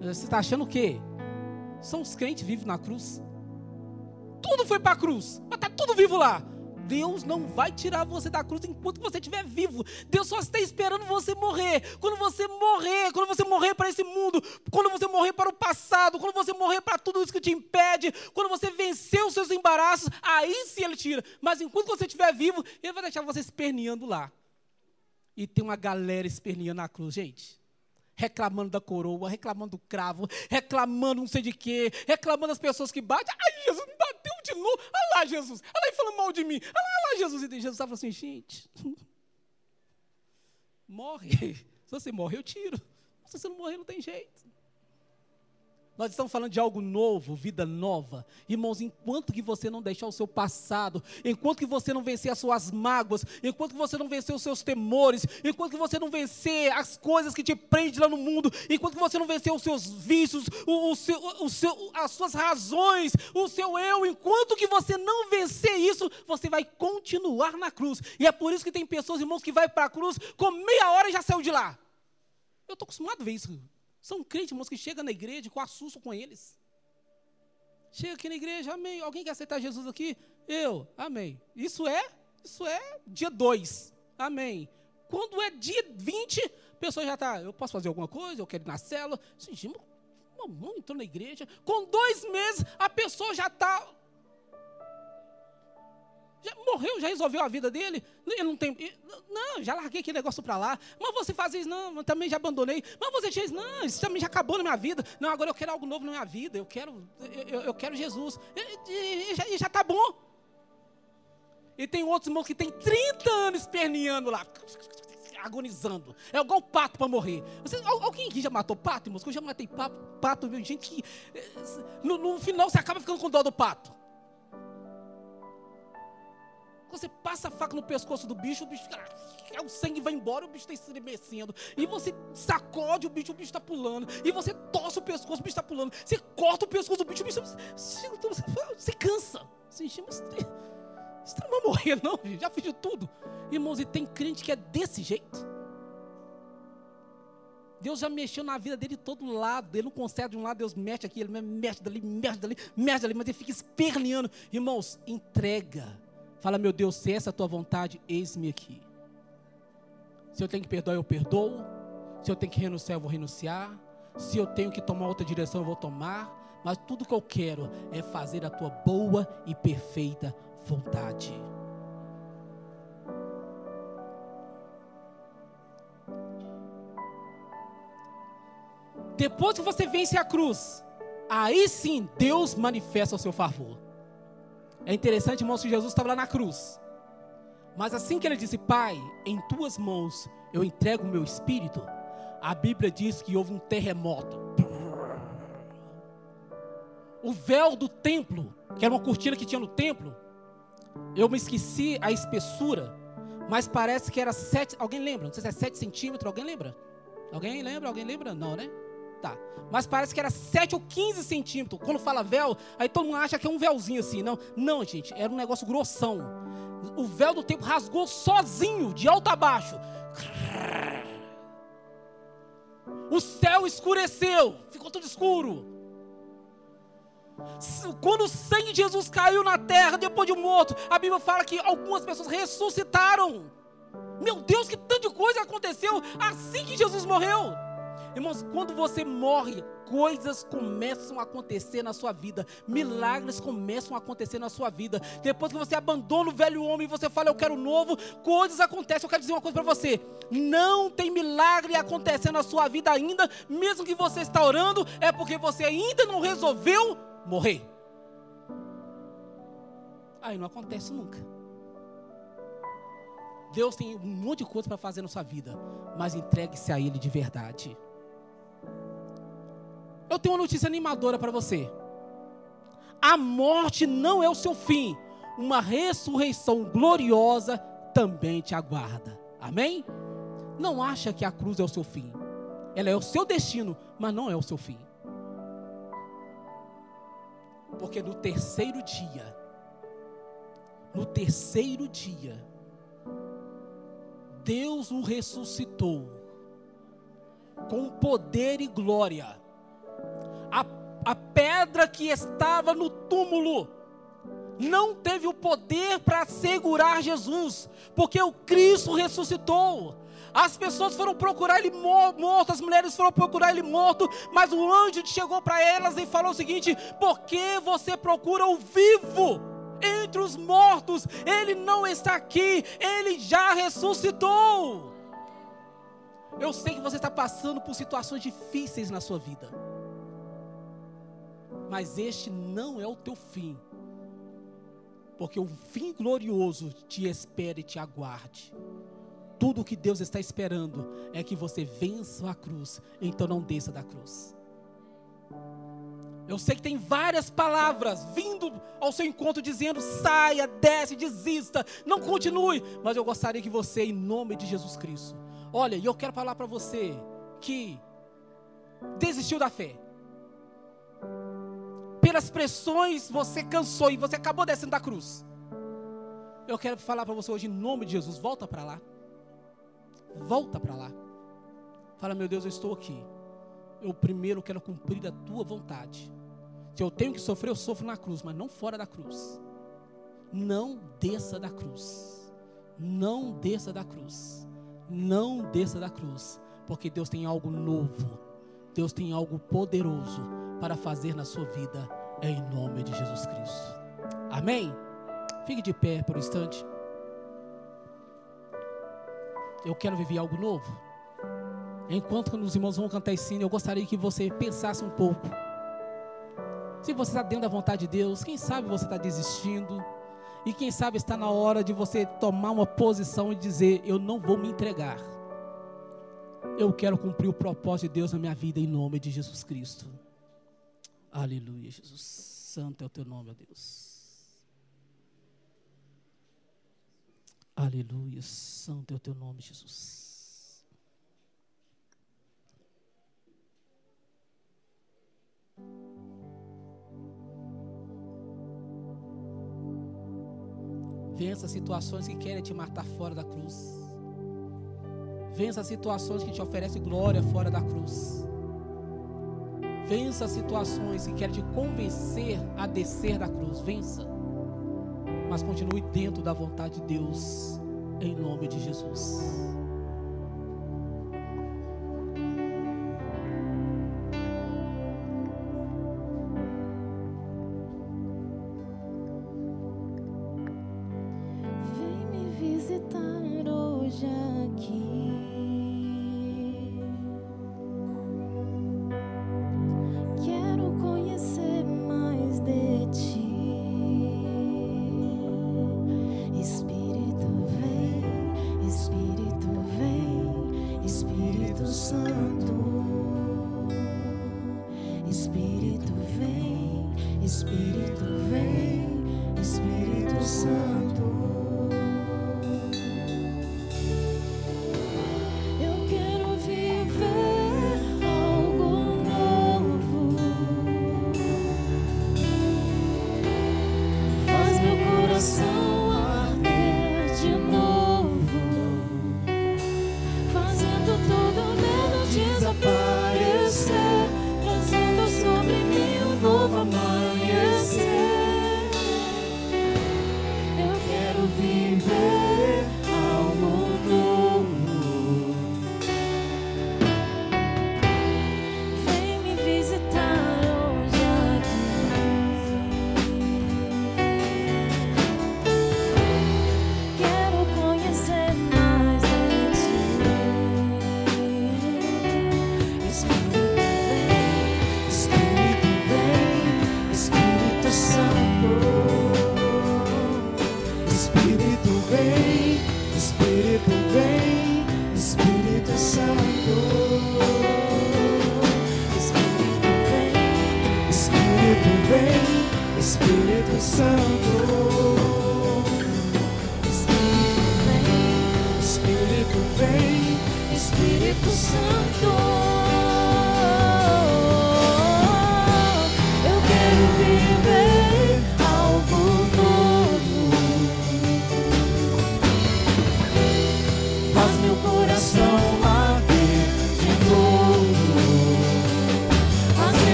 Você está achando o quê? São os crentes vivos na cruz. Tudo foi para a cruz, mas está tudo vivo lá. Deus não vai tirar você da cruz enquanto você estiver vivo. Deus só está esperando você morrer. Quando você morrer, quando você morrer para esse mundo, quando você morrer para o passado, quando você morrer para tudo isso que te impede, quando você vencer os seus embaraços, aí sim ele tira. Mas enquanto você estiver vivo, ele vai deixar você esperneando lá. E tem uma galera esperneando na cruz, gente reclamando da coroa, reclamando do cravo, reclamando não sei de quê, reclamando das pessoas que batem. Ai, Jesus, me bateu de novo. Olha lá, Jesus. Olha lá, ele falando mal de mim. Olha lá, olha lá Jesus. E Jesus estava assim, gente, morre. Se você morre, eu tiro. Se você não morrer, não tem jeito. Nós estamos falando de algo novo, vida nova. Irmãos, enquanto que você não deixar o seu passado, enquanto que você não vencer as suas mágoas, enquanto que você não vencer os seus temores, enquanto que você não vencer as coisas que te prendem lá no mundo, enquanto que você não vencer os seus vícios, o, o seu, o seu, as suas razões, o seu eu, enquanto que você não vencer isso, você vai continuar na cruz. E é por isso que tem pessoas, irmãos, que vai para a cruz com meia hora e já saiu de lá. Eu estou acostumado a ver isso. São crentes, irmãos, que chegam na igreja com assusto com eles. Chega aqui na igreja, amém. Alguém quer aceitar Jesus aqui? Eu, amém. Isso é, isso é dia 2, amém. Quando é dia 20, a pessoa já está, eu posso fazer alguma coisa, eu quero ir na célula. Sim, mamãe entrou na igreja. Com dois meses, a pessoa já está já morreu, já resolveu a vida dele. Ele não tem. Não, já larguei aquele negócio para lá. Mas você faz isso, não, também já abandonei. Mas você diz, não, isso também já acabou na minha vida. Não, agora eu quero algo novo na minha vida. Eu quero, eu, eu quero Jesus. E, já, e já tá bom. E tem outros irmãos que tem 30 anos esperneando lá, agonizando. É igual o pato para morrer. Você, alguém aqui já matou pato, irmãos? Eu já matei pato, pato gente que. Eh, no, no final você acaba ficando com dó do pato. Você passa a faca no pescoço do bicho, o bicho fica. O sangue vai embora, o bicho está estremecendo. E você sacode o bicho, o bicho está pulando. E você torce o pescoço, o bicho está pulando. Você corta o pescoço do bicho, o bicho. Você, você cansa. Você chama. Você não vai morrer, não, já fiz de tudo. Irmãos, e tem crente que é desse jeito. Deus já mexeu na vida dele de todo lado. Ele não consegue de um lado, Deus mexe aqui, ele mexe dali, mexe dali, mexe dali, mas ele fica esperneando. Irmãos, entrega Fala, meu Deus, se essa é a tua vontade, eis-me aqui. Se eu tenho que perdoar, eu perdoo. Se eu tenho que renunciar, eu vou renunciar. Se eu tenho que tomar outra direção, eu vou tomar. Mas tudo que eu quero é fazer a tua boa e perfeita vontade. Depois que você vence a cruz, aí sim Deus manifesta o seu favor. É interessante, irmãos, que Jesus estava lá na cruz. Mas assim que ele disse, Pai, em tuas mãos eu entrego o meu espírito, a Bíblia diz que houve um terremoto. O véu do templo, que era uma cortina que tinha no templo, eu me esqueci a espessura, mas parece que era sete. Alguém lembra? Não sei se é sete centímetros. Alguém lembra? Alguém lembra? Alguém lembra? Não, né? Mas parece que era 7 ou 15 centímetros. Quando fala véu, aí todo mundo acha que é um véuzinho assim. Não, não, gente, era um negócio grossão. O véu do tempo rasgou sozinho, de alto a baixo. O céu escureceu, ficou tudo escuro. Quando o sangue de Jesus caiu na terra depois de morto, a Bíblia fala que algumas pessoas ressuscitaram. Meu Deus, que tanta coisa aconteceu assim que Jesus morreu. Irmãos, quando você morre, coisas começam a acontecer na sua vida, milagres começam a acontecer na sua vida. Depois que você abandona o velho homem e você fala, eu quero novo, coisas acontecem. Eu quero dizer uma coisa para você: não tem milagre acontecendo na sua vida ainda, mesmo que você está orando, é porque você ainda não resolveu morrer. Aí não acontece nunca. Deus tem um monte de coisa para fazer na sua vida, mas entregue-se a Ele de verdade. Eu tenho uma notícia animadora para você. A morte não é o seu fim. Uma ressurreição gloriosa também te aguarda. Amém? Não acha que a cruz é o seu fim. Ela é o seu destino, mas não é o seu fim. Porque no terceiro dia, no terceiro dia, Deus o ressuscitou com poder e glória a, pedra que estava no túmulo não teve o poder para segurar Jesus, porque o Cristo ressuscitou. As pessoas foram procurar ele morto, as mulheres foram procurar ele morto, mas o anjo chegou para elas e falou o seguinte: Por que você procura o vivo entre os mortos? Ele não está aqui, ele já ressuscitou. Eu sei que você está passando por situações difíceis na sua vida, mas este não é o teu fim, porque o fim glorioso te espera e te aguarde. Tudo o que Deus está esperando é que você vença a cruz, então não desça da cruz. Eu sei que tem várias palavras vindo ao seu encontro dizendo: saia, desce, desista, não continue. Mas eu gostaria que você, em nome de Jesus Cristo, olha, e eu quero falar para você que desistiu da fé. Pelas pressões você cansou e você acabou descendo da cruz. Eu quero falar para você hoje, em nome de Jesus, volta para lá. Volta para lá. Fala, meu Deus, eu estou aqui. Eu primeiro quero cumprir a tua vontade. Se eu tenho que sofrer, eu sofro na cruz, mas não fora da cruz. Não desça da cruz. Não desça da cruz. Não desça da cruz. Porque Deus tem algo novo. Deus tem algo poderoso para fazer na sua vida. Em nome de Jesus Cristo. Amém? Fique de pé por um instante eu quero viver algo novo. Enquanto os irmãos vão cantar esse sino, eu gostaria que você pensasse um pouco. Se você está dentro da vontade de Deus, quem sabe você está desistindo. E quem sabe está na hora de você tomar uma posição e dizer: Eu não vou me entregar. Eu quero cumprir o propósito de Deus na minha vida em nome de Jesus Cristo. Aleluia, Jesus. Santo é o teu nome, ó Deus. Aleluia, santo é o teu nome, Jesus. Vença situações que querem te matar fora da cruz. Vença situações que te oferecem glória fora da cruz. Vença situações que querem te convencer a descer da cruz. Vença mas continue dentro da vontade de Deus, em nome de Jesus.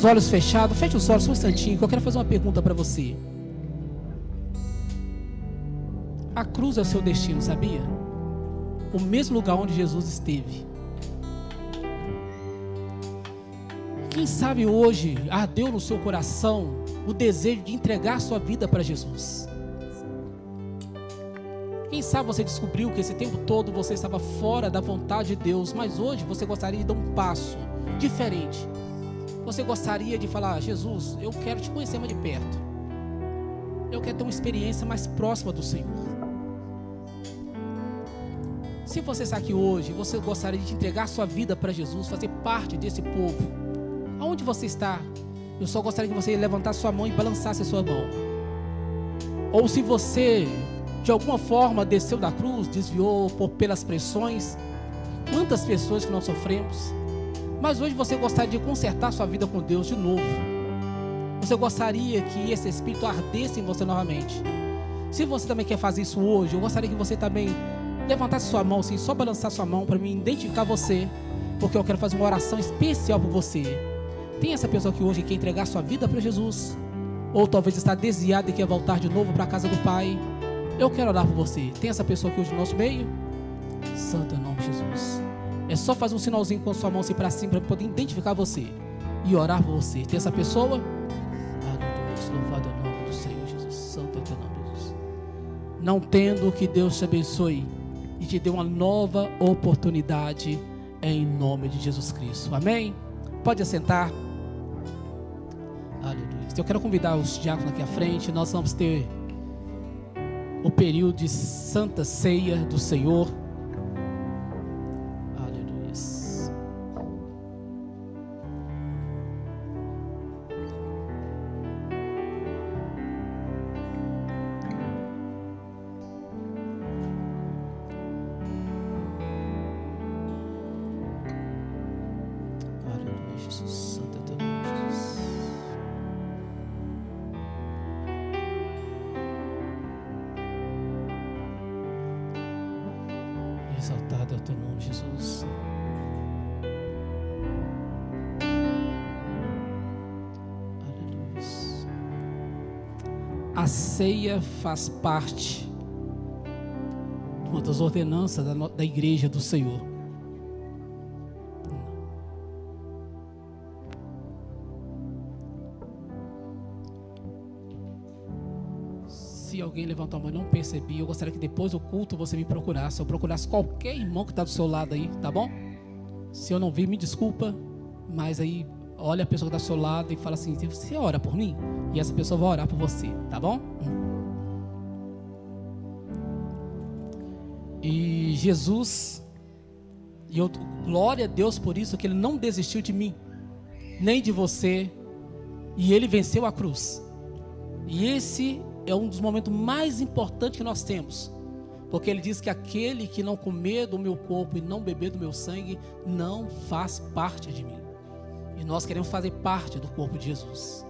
Os olhos fechados. Feche os olhos só um instantinho, que eu quero fazer uma pergunta para você. A cruz é o seu destino, sabia? O mesmo lugar onde Jesus esteve. Quem sabe hoje ardeu no seu coração o desejo de entregar sua vida para Jesus? Quem sabe você descobriu que esse tempo todo você estava fora da vontade de Deus, mas hoje você gostaria de dar um passo diferente. Você gostaria de falar: Jesus, eu quero te conhecer mais de perto. Eu quero ter uma experiência mais próxima do Senhor. Se você está aqui hoje, você gostaria de entregar sua vida para Jesus, fazer parte desse povo. Aonde você está? Eu só gostaria que você levantasse sua mão e balançasse a sua mão. Ou se você de alguma forma desceu da cruz, desviou por, pelas pressões, quantas pessoas que nós sofremos. Mas hoje você gostaria de consertar sua vida com Deus de novo. Você gostaria que esse Espírito ardesse em você novamente. Se você também quer fazer isso hoje, eu gostaria que você também levantasse sua mão, assim, só balançar sua mão para me identificar você, porque eu quero fazer uma oração especial por você. Tem essa pessoa que hoje quer entregar sua vida para Jesus, ou talvez está desviada e quer voltar de novo para a casa do Pai. Eu quero orar por você. Tem essa pessoa aqui hoje no nosso meio? Santo é É só fazer um sinalzinho com sua mão assim para cima para poder identificar você e orar por você. Tem essa pessoa? Aleluia. Louvado é o nome do Senhor Jesus. Santo é teu nome, Jesus. Não tendo que Deus te abençoe e te dê uma nova oportunidade em nome de Jesus Cristo. Amém? Pode assentar. Aleluia. Eu quero convidar os diáconos aqui à frente. Nós vamos ter o período de Santa Ceia do Senhor. Faz parte de uma das ordenanças da, da igreja do Senhor. Se alguém levantar a mão e não percebi, eu gostaria que depois do culto você me procurasse. Eu procurasse qualquer irmão que está do seu lado aí, tá bom? Se eu não vi, me desculpa. Mas aí, olha a pessoa que está do seu lado e fala assim: Você ora por mim? E essa pessoa vai orar por você, tá bom? Jesus, e eu glória a Deus por isso, que Ele não desistiu de mim, nem de você, e Ele venceu a cruz. E esse é um dos momentos mais importantes que nós temos. Porque ele diz que aquele que não comer do meu corpo e não beber do meu sangue não faz parte de mim. E nós queremos fazer parte do corpo de Jesus.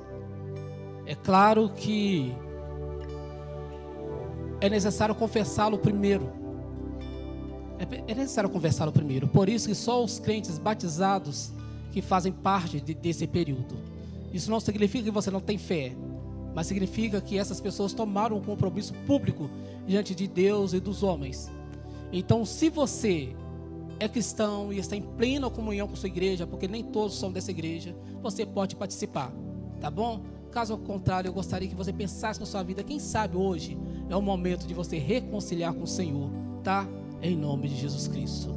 É claro que é necessário confessá-lo primeiro. É é necessário confessá-lo primeiro. Por isso que só os crentes batizados que fazem parte de- desse período. Isso não significa que você não tem fé, mas significa que essas pessoas tomaram um compromisso público diante de Deus e dos homens. Então, se você é cristão e está em plena comunhão com sua igreja, porque nem todos são dessa igreja, você pode participar, tá bom? Caso contrário, eu gostaria que você pensasse na sua vida. Quem sabe hoje é o momento de você reconciliar com o Senhor, tá? Em nome de Jesus Cristo.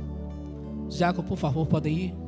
Jacob, por favor, pode ir.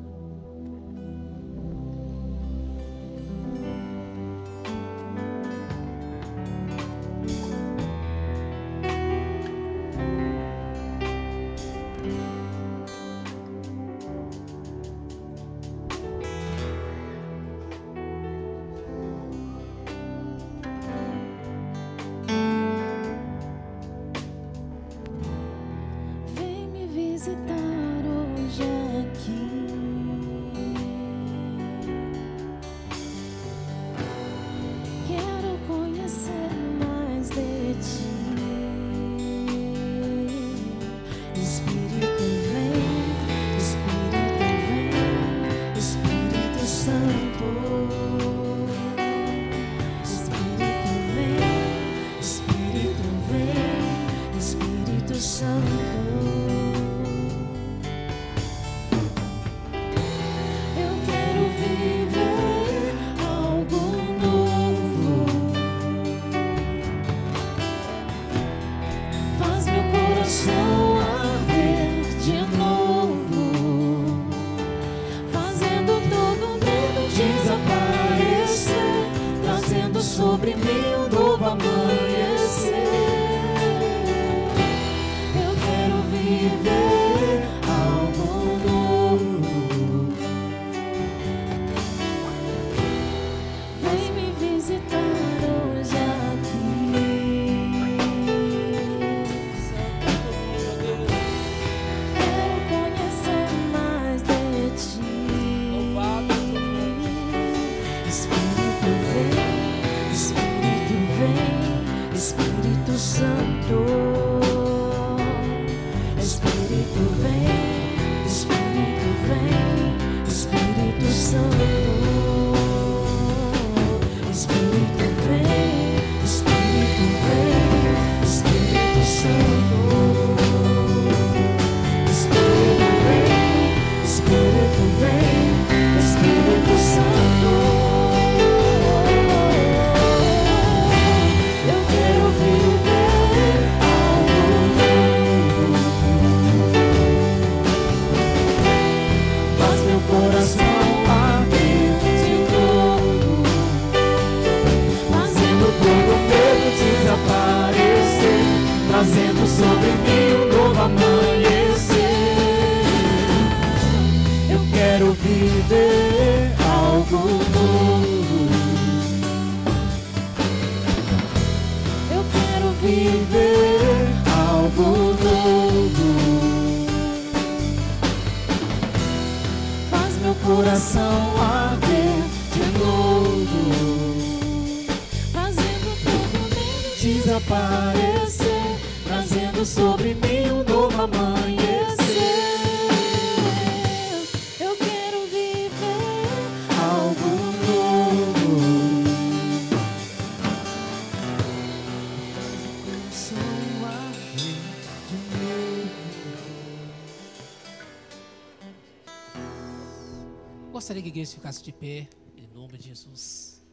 Ficasse de pé, em nome de Jesus.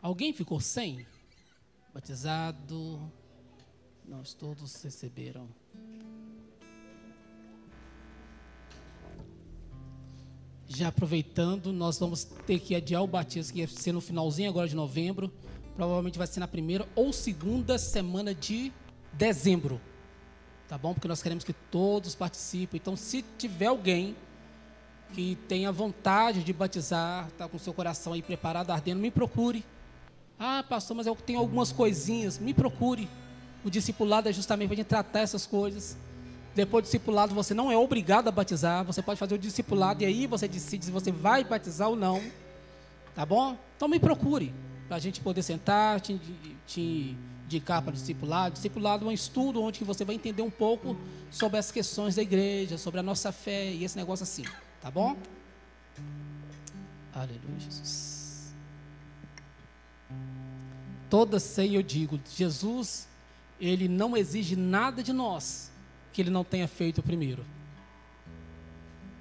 Alguém ficou sem? Batizado? Nós todos receberam. Já aproveitando, nós vamos ter que adiar o batismo, que ia ser no finalzinho agora de novembro. Provavelmente vai ser na primeira ou segunda semana de dezembro. Tá bom? Porque nós queremos que todos participem. Então, se tiver alguém que tenha vontade de batizar, está com seu coração aí preparado, ardendo, me procure. Ah, pastor, mas eu tenho algumas coisinhas. Me procure. O discipulado é justamente para a gente tratar essas coisas. Depois do discipulado, você não é obrigado a batizar. Você pode fazer o discipulado e aí você decide se você vai batizar ou não. Tá bom? Então me procure. Para a gente poder sentar, te, te indicar para discipulado. Discipulado é um estudo onde você vai entender um pouco sobre as questões da igreja, sobre a nossa fé e esse negócio assim. Tá bom? Aleluia, Jesus. Toda ceia eu digo, Jesus, ele não exige nada de nós que ele não tenha feito primeiro.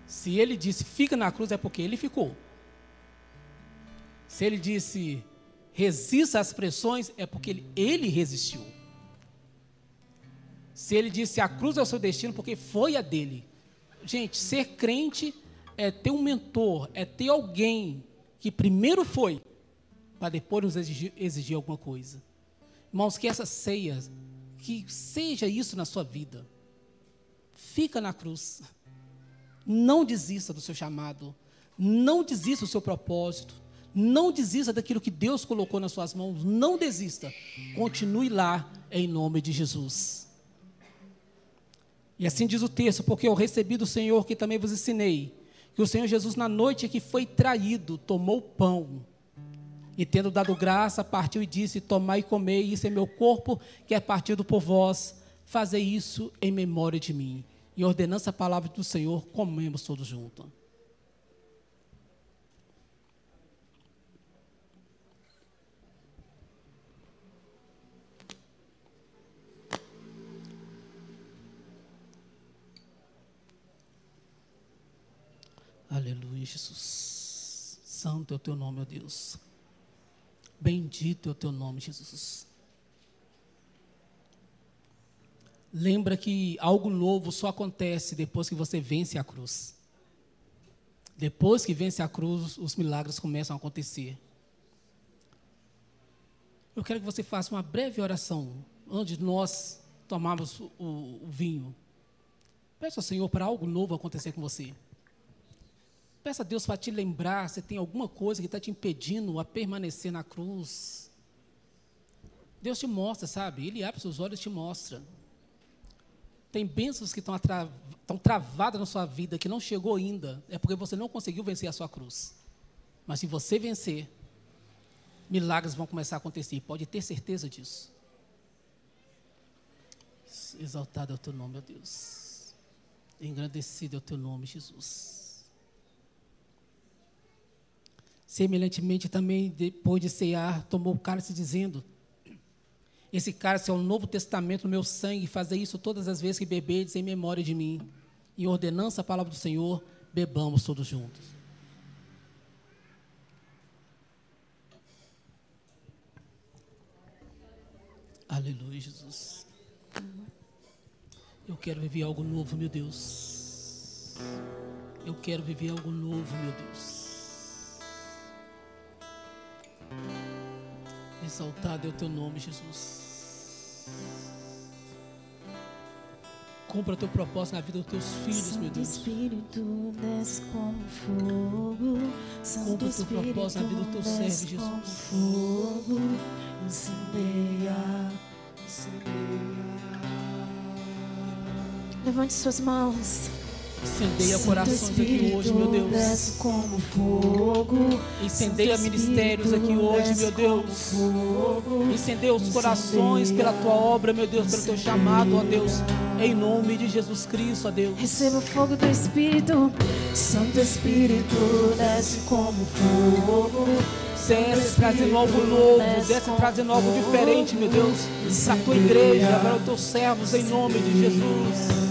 Se ele disse fica na cruz é porque ele ficou. Se ele disse resista às pressões é porque ele, ele resistiu. Se ele disse a cruz é o seu destino porque foi a dele. Gente, ser crente é ter um mentor, é ter alguém que primeiro foi para depois nos exigir, exigir alguma coisa. Irmãos, que essa ceia, que seja isso na sua vida. Fica na cruz. Não desista do seu chamado. Não desista do seu propósito. Não desista daquilo que Deus colocou nas suas mãos. Não desista. Continue lá em nome de Jesus. E assim diz o texto, porque eu recebi do Senhor que também vos ensinei, que o Senhor Jesus, na noite que foi traído, tomou pão. E tendo dado graça, partiu e disse: Tomai e comei, isso é meu corpo, que é partido por vós. Fazei isso em memória de mim. E ordenando a palavra do Senhor, comemos todos juntos. Aleluia, Jesus. Santo é o teu nome, ó Deus. Bendito é o teu nome, Jesus. Lembra que algo novo só acontece depois que você vence a cruz. Depois que vence a cruz, os milagres começam a acontecer. Eu quero que você faça uma breve oração antes de nós tomarmos o, o, vinho. Peça ao Senhor para algo novo acontecer com você. Peça a Deus para te lembrar se tem alguma coisa que está te impedindo a permanecer na cruz. Deus te mostra, sabe? Ele abre seus olhos e te mostra. Tem bênçãos que estão, estão travadas na sua vida, que não chegou ainda. É porque você não conseguiu vencer a sua cruz. Mas se você vencer, milagres vão começar a acontecer. Pode ter certeza disso. Exaltado é o teu nome, meu Deus. Engrandecido é o teu nome, Jesus. Semelhantemente, também, depois de cear, tomou o cálice, dizendo: esse cálice é o novo testamento meu sangue. Fazer isso todas as vezes que bebedes em memória de mim. Em ordenança a palavra do Senhor, bebamos todos juntos. Aleluia, Jesus. Eu quero viver algo novo, meu Deus. Eu quero viver algo novo, meu Deus. Exaltado é o teu nome, Jesus. Cumpra o teu propósito na vida dos teus filhos, Santo meu Deus. Espírito desce como fogo. Santo Cumpra o teu Espírito propósito na vida do teu servo, Jesus. fogo. Incendeia, incendeia. Levante suas mãos. Incendeia Santo corações aqui hoje, meu Deus. Desce como fogo. Incendeia Santo ministérios aqui hoje, meu Deus. Incendeia os corações pela tua obra, meu Deus, pelo teu chamado, ó Deus. Em nome de Jesus Cristo, ó Deus. Receba o fogo do Espírito. Santo Espírito desce como fogo. Desce trazendo algo novo, desce trazendo algo diferente, meu Deus, para a tua igreja, para os teus servos, em nome de Jesus.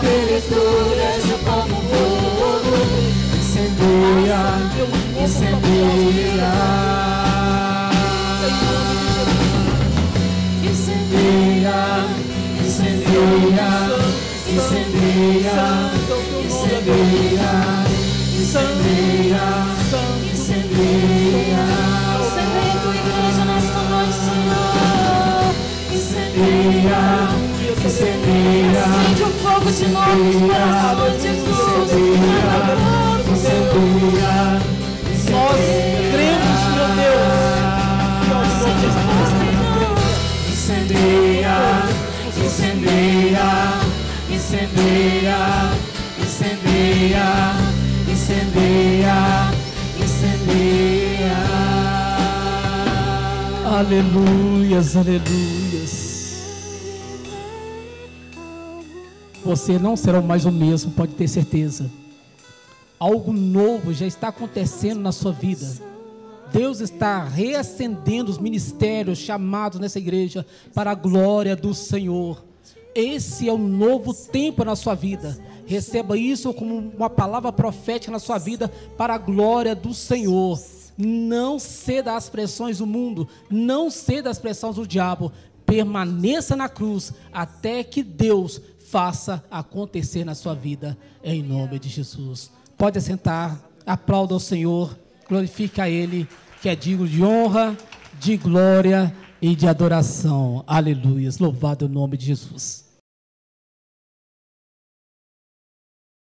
Espírito desce como fogo. Incendeia, incendeia. Incendeia, incendeia, incendeia, incendeia, incendeia, incendeia. Incendeia tua igreja nesta noite, Senhor. Incendeia, incendeia. Acende o fogo de novo nos corações, Jesus. Incendeia. Nós cremos, meu Deus, que Incendeia, incendeia, incendeia, incendeia, incendeia, incendeia. Aleluias, aleluias. Você não será mais o mesmo, pode ter certeza. Algo novo já está acontecendo na sua vida. Deus está reacendendo os ministérios chamados nessa igreja para a glória do Senhor. Esse é o novo tempo na sua vida. Receba isso como uma palavra profética na sua vida para a glória do Senhor. Não ceda às pressões do mundo, não ceda às pressões do diabo. Permaneça na cruz até que Deus faça acontecer na sua vida, em nome de Jesus. Pode assentar, aplauda o Senhor, glorifica a Ele, que é digno de honra, de glória e de adoração. Aleluias. Louvado é o nome de Jesus.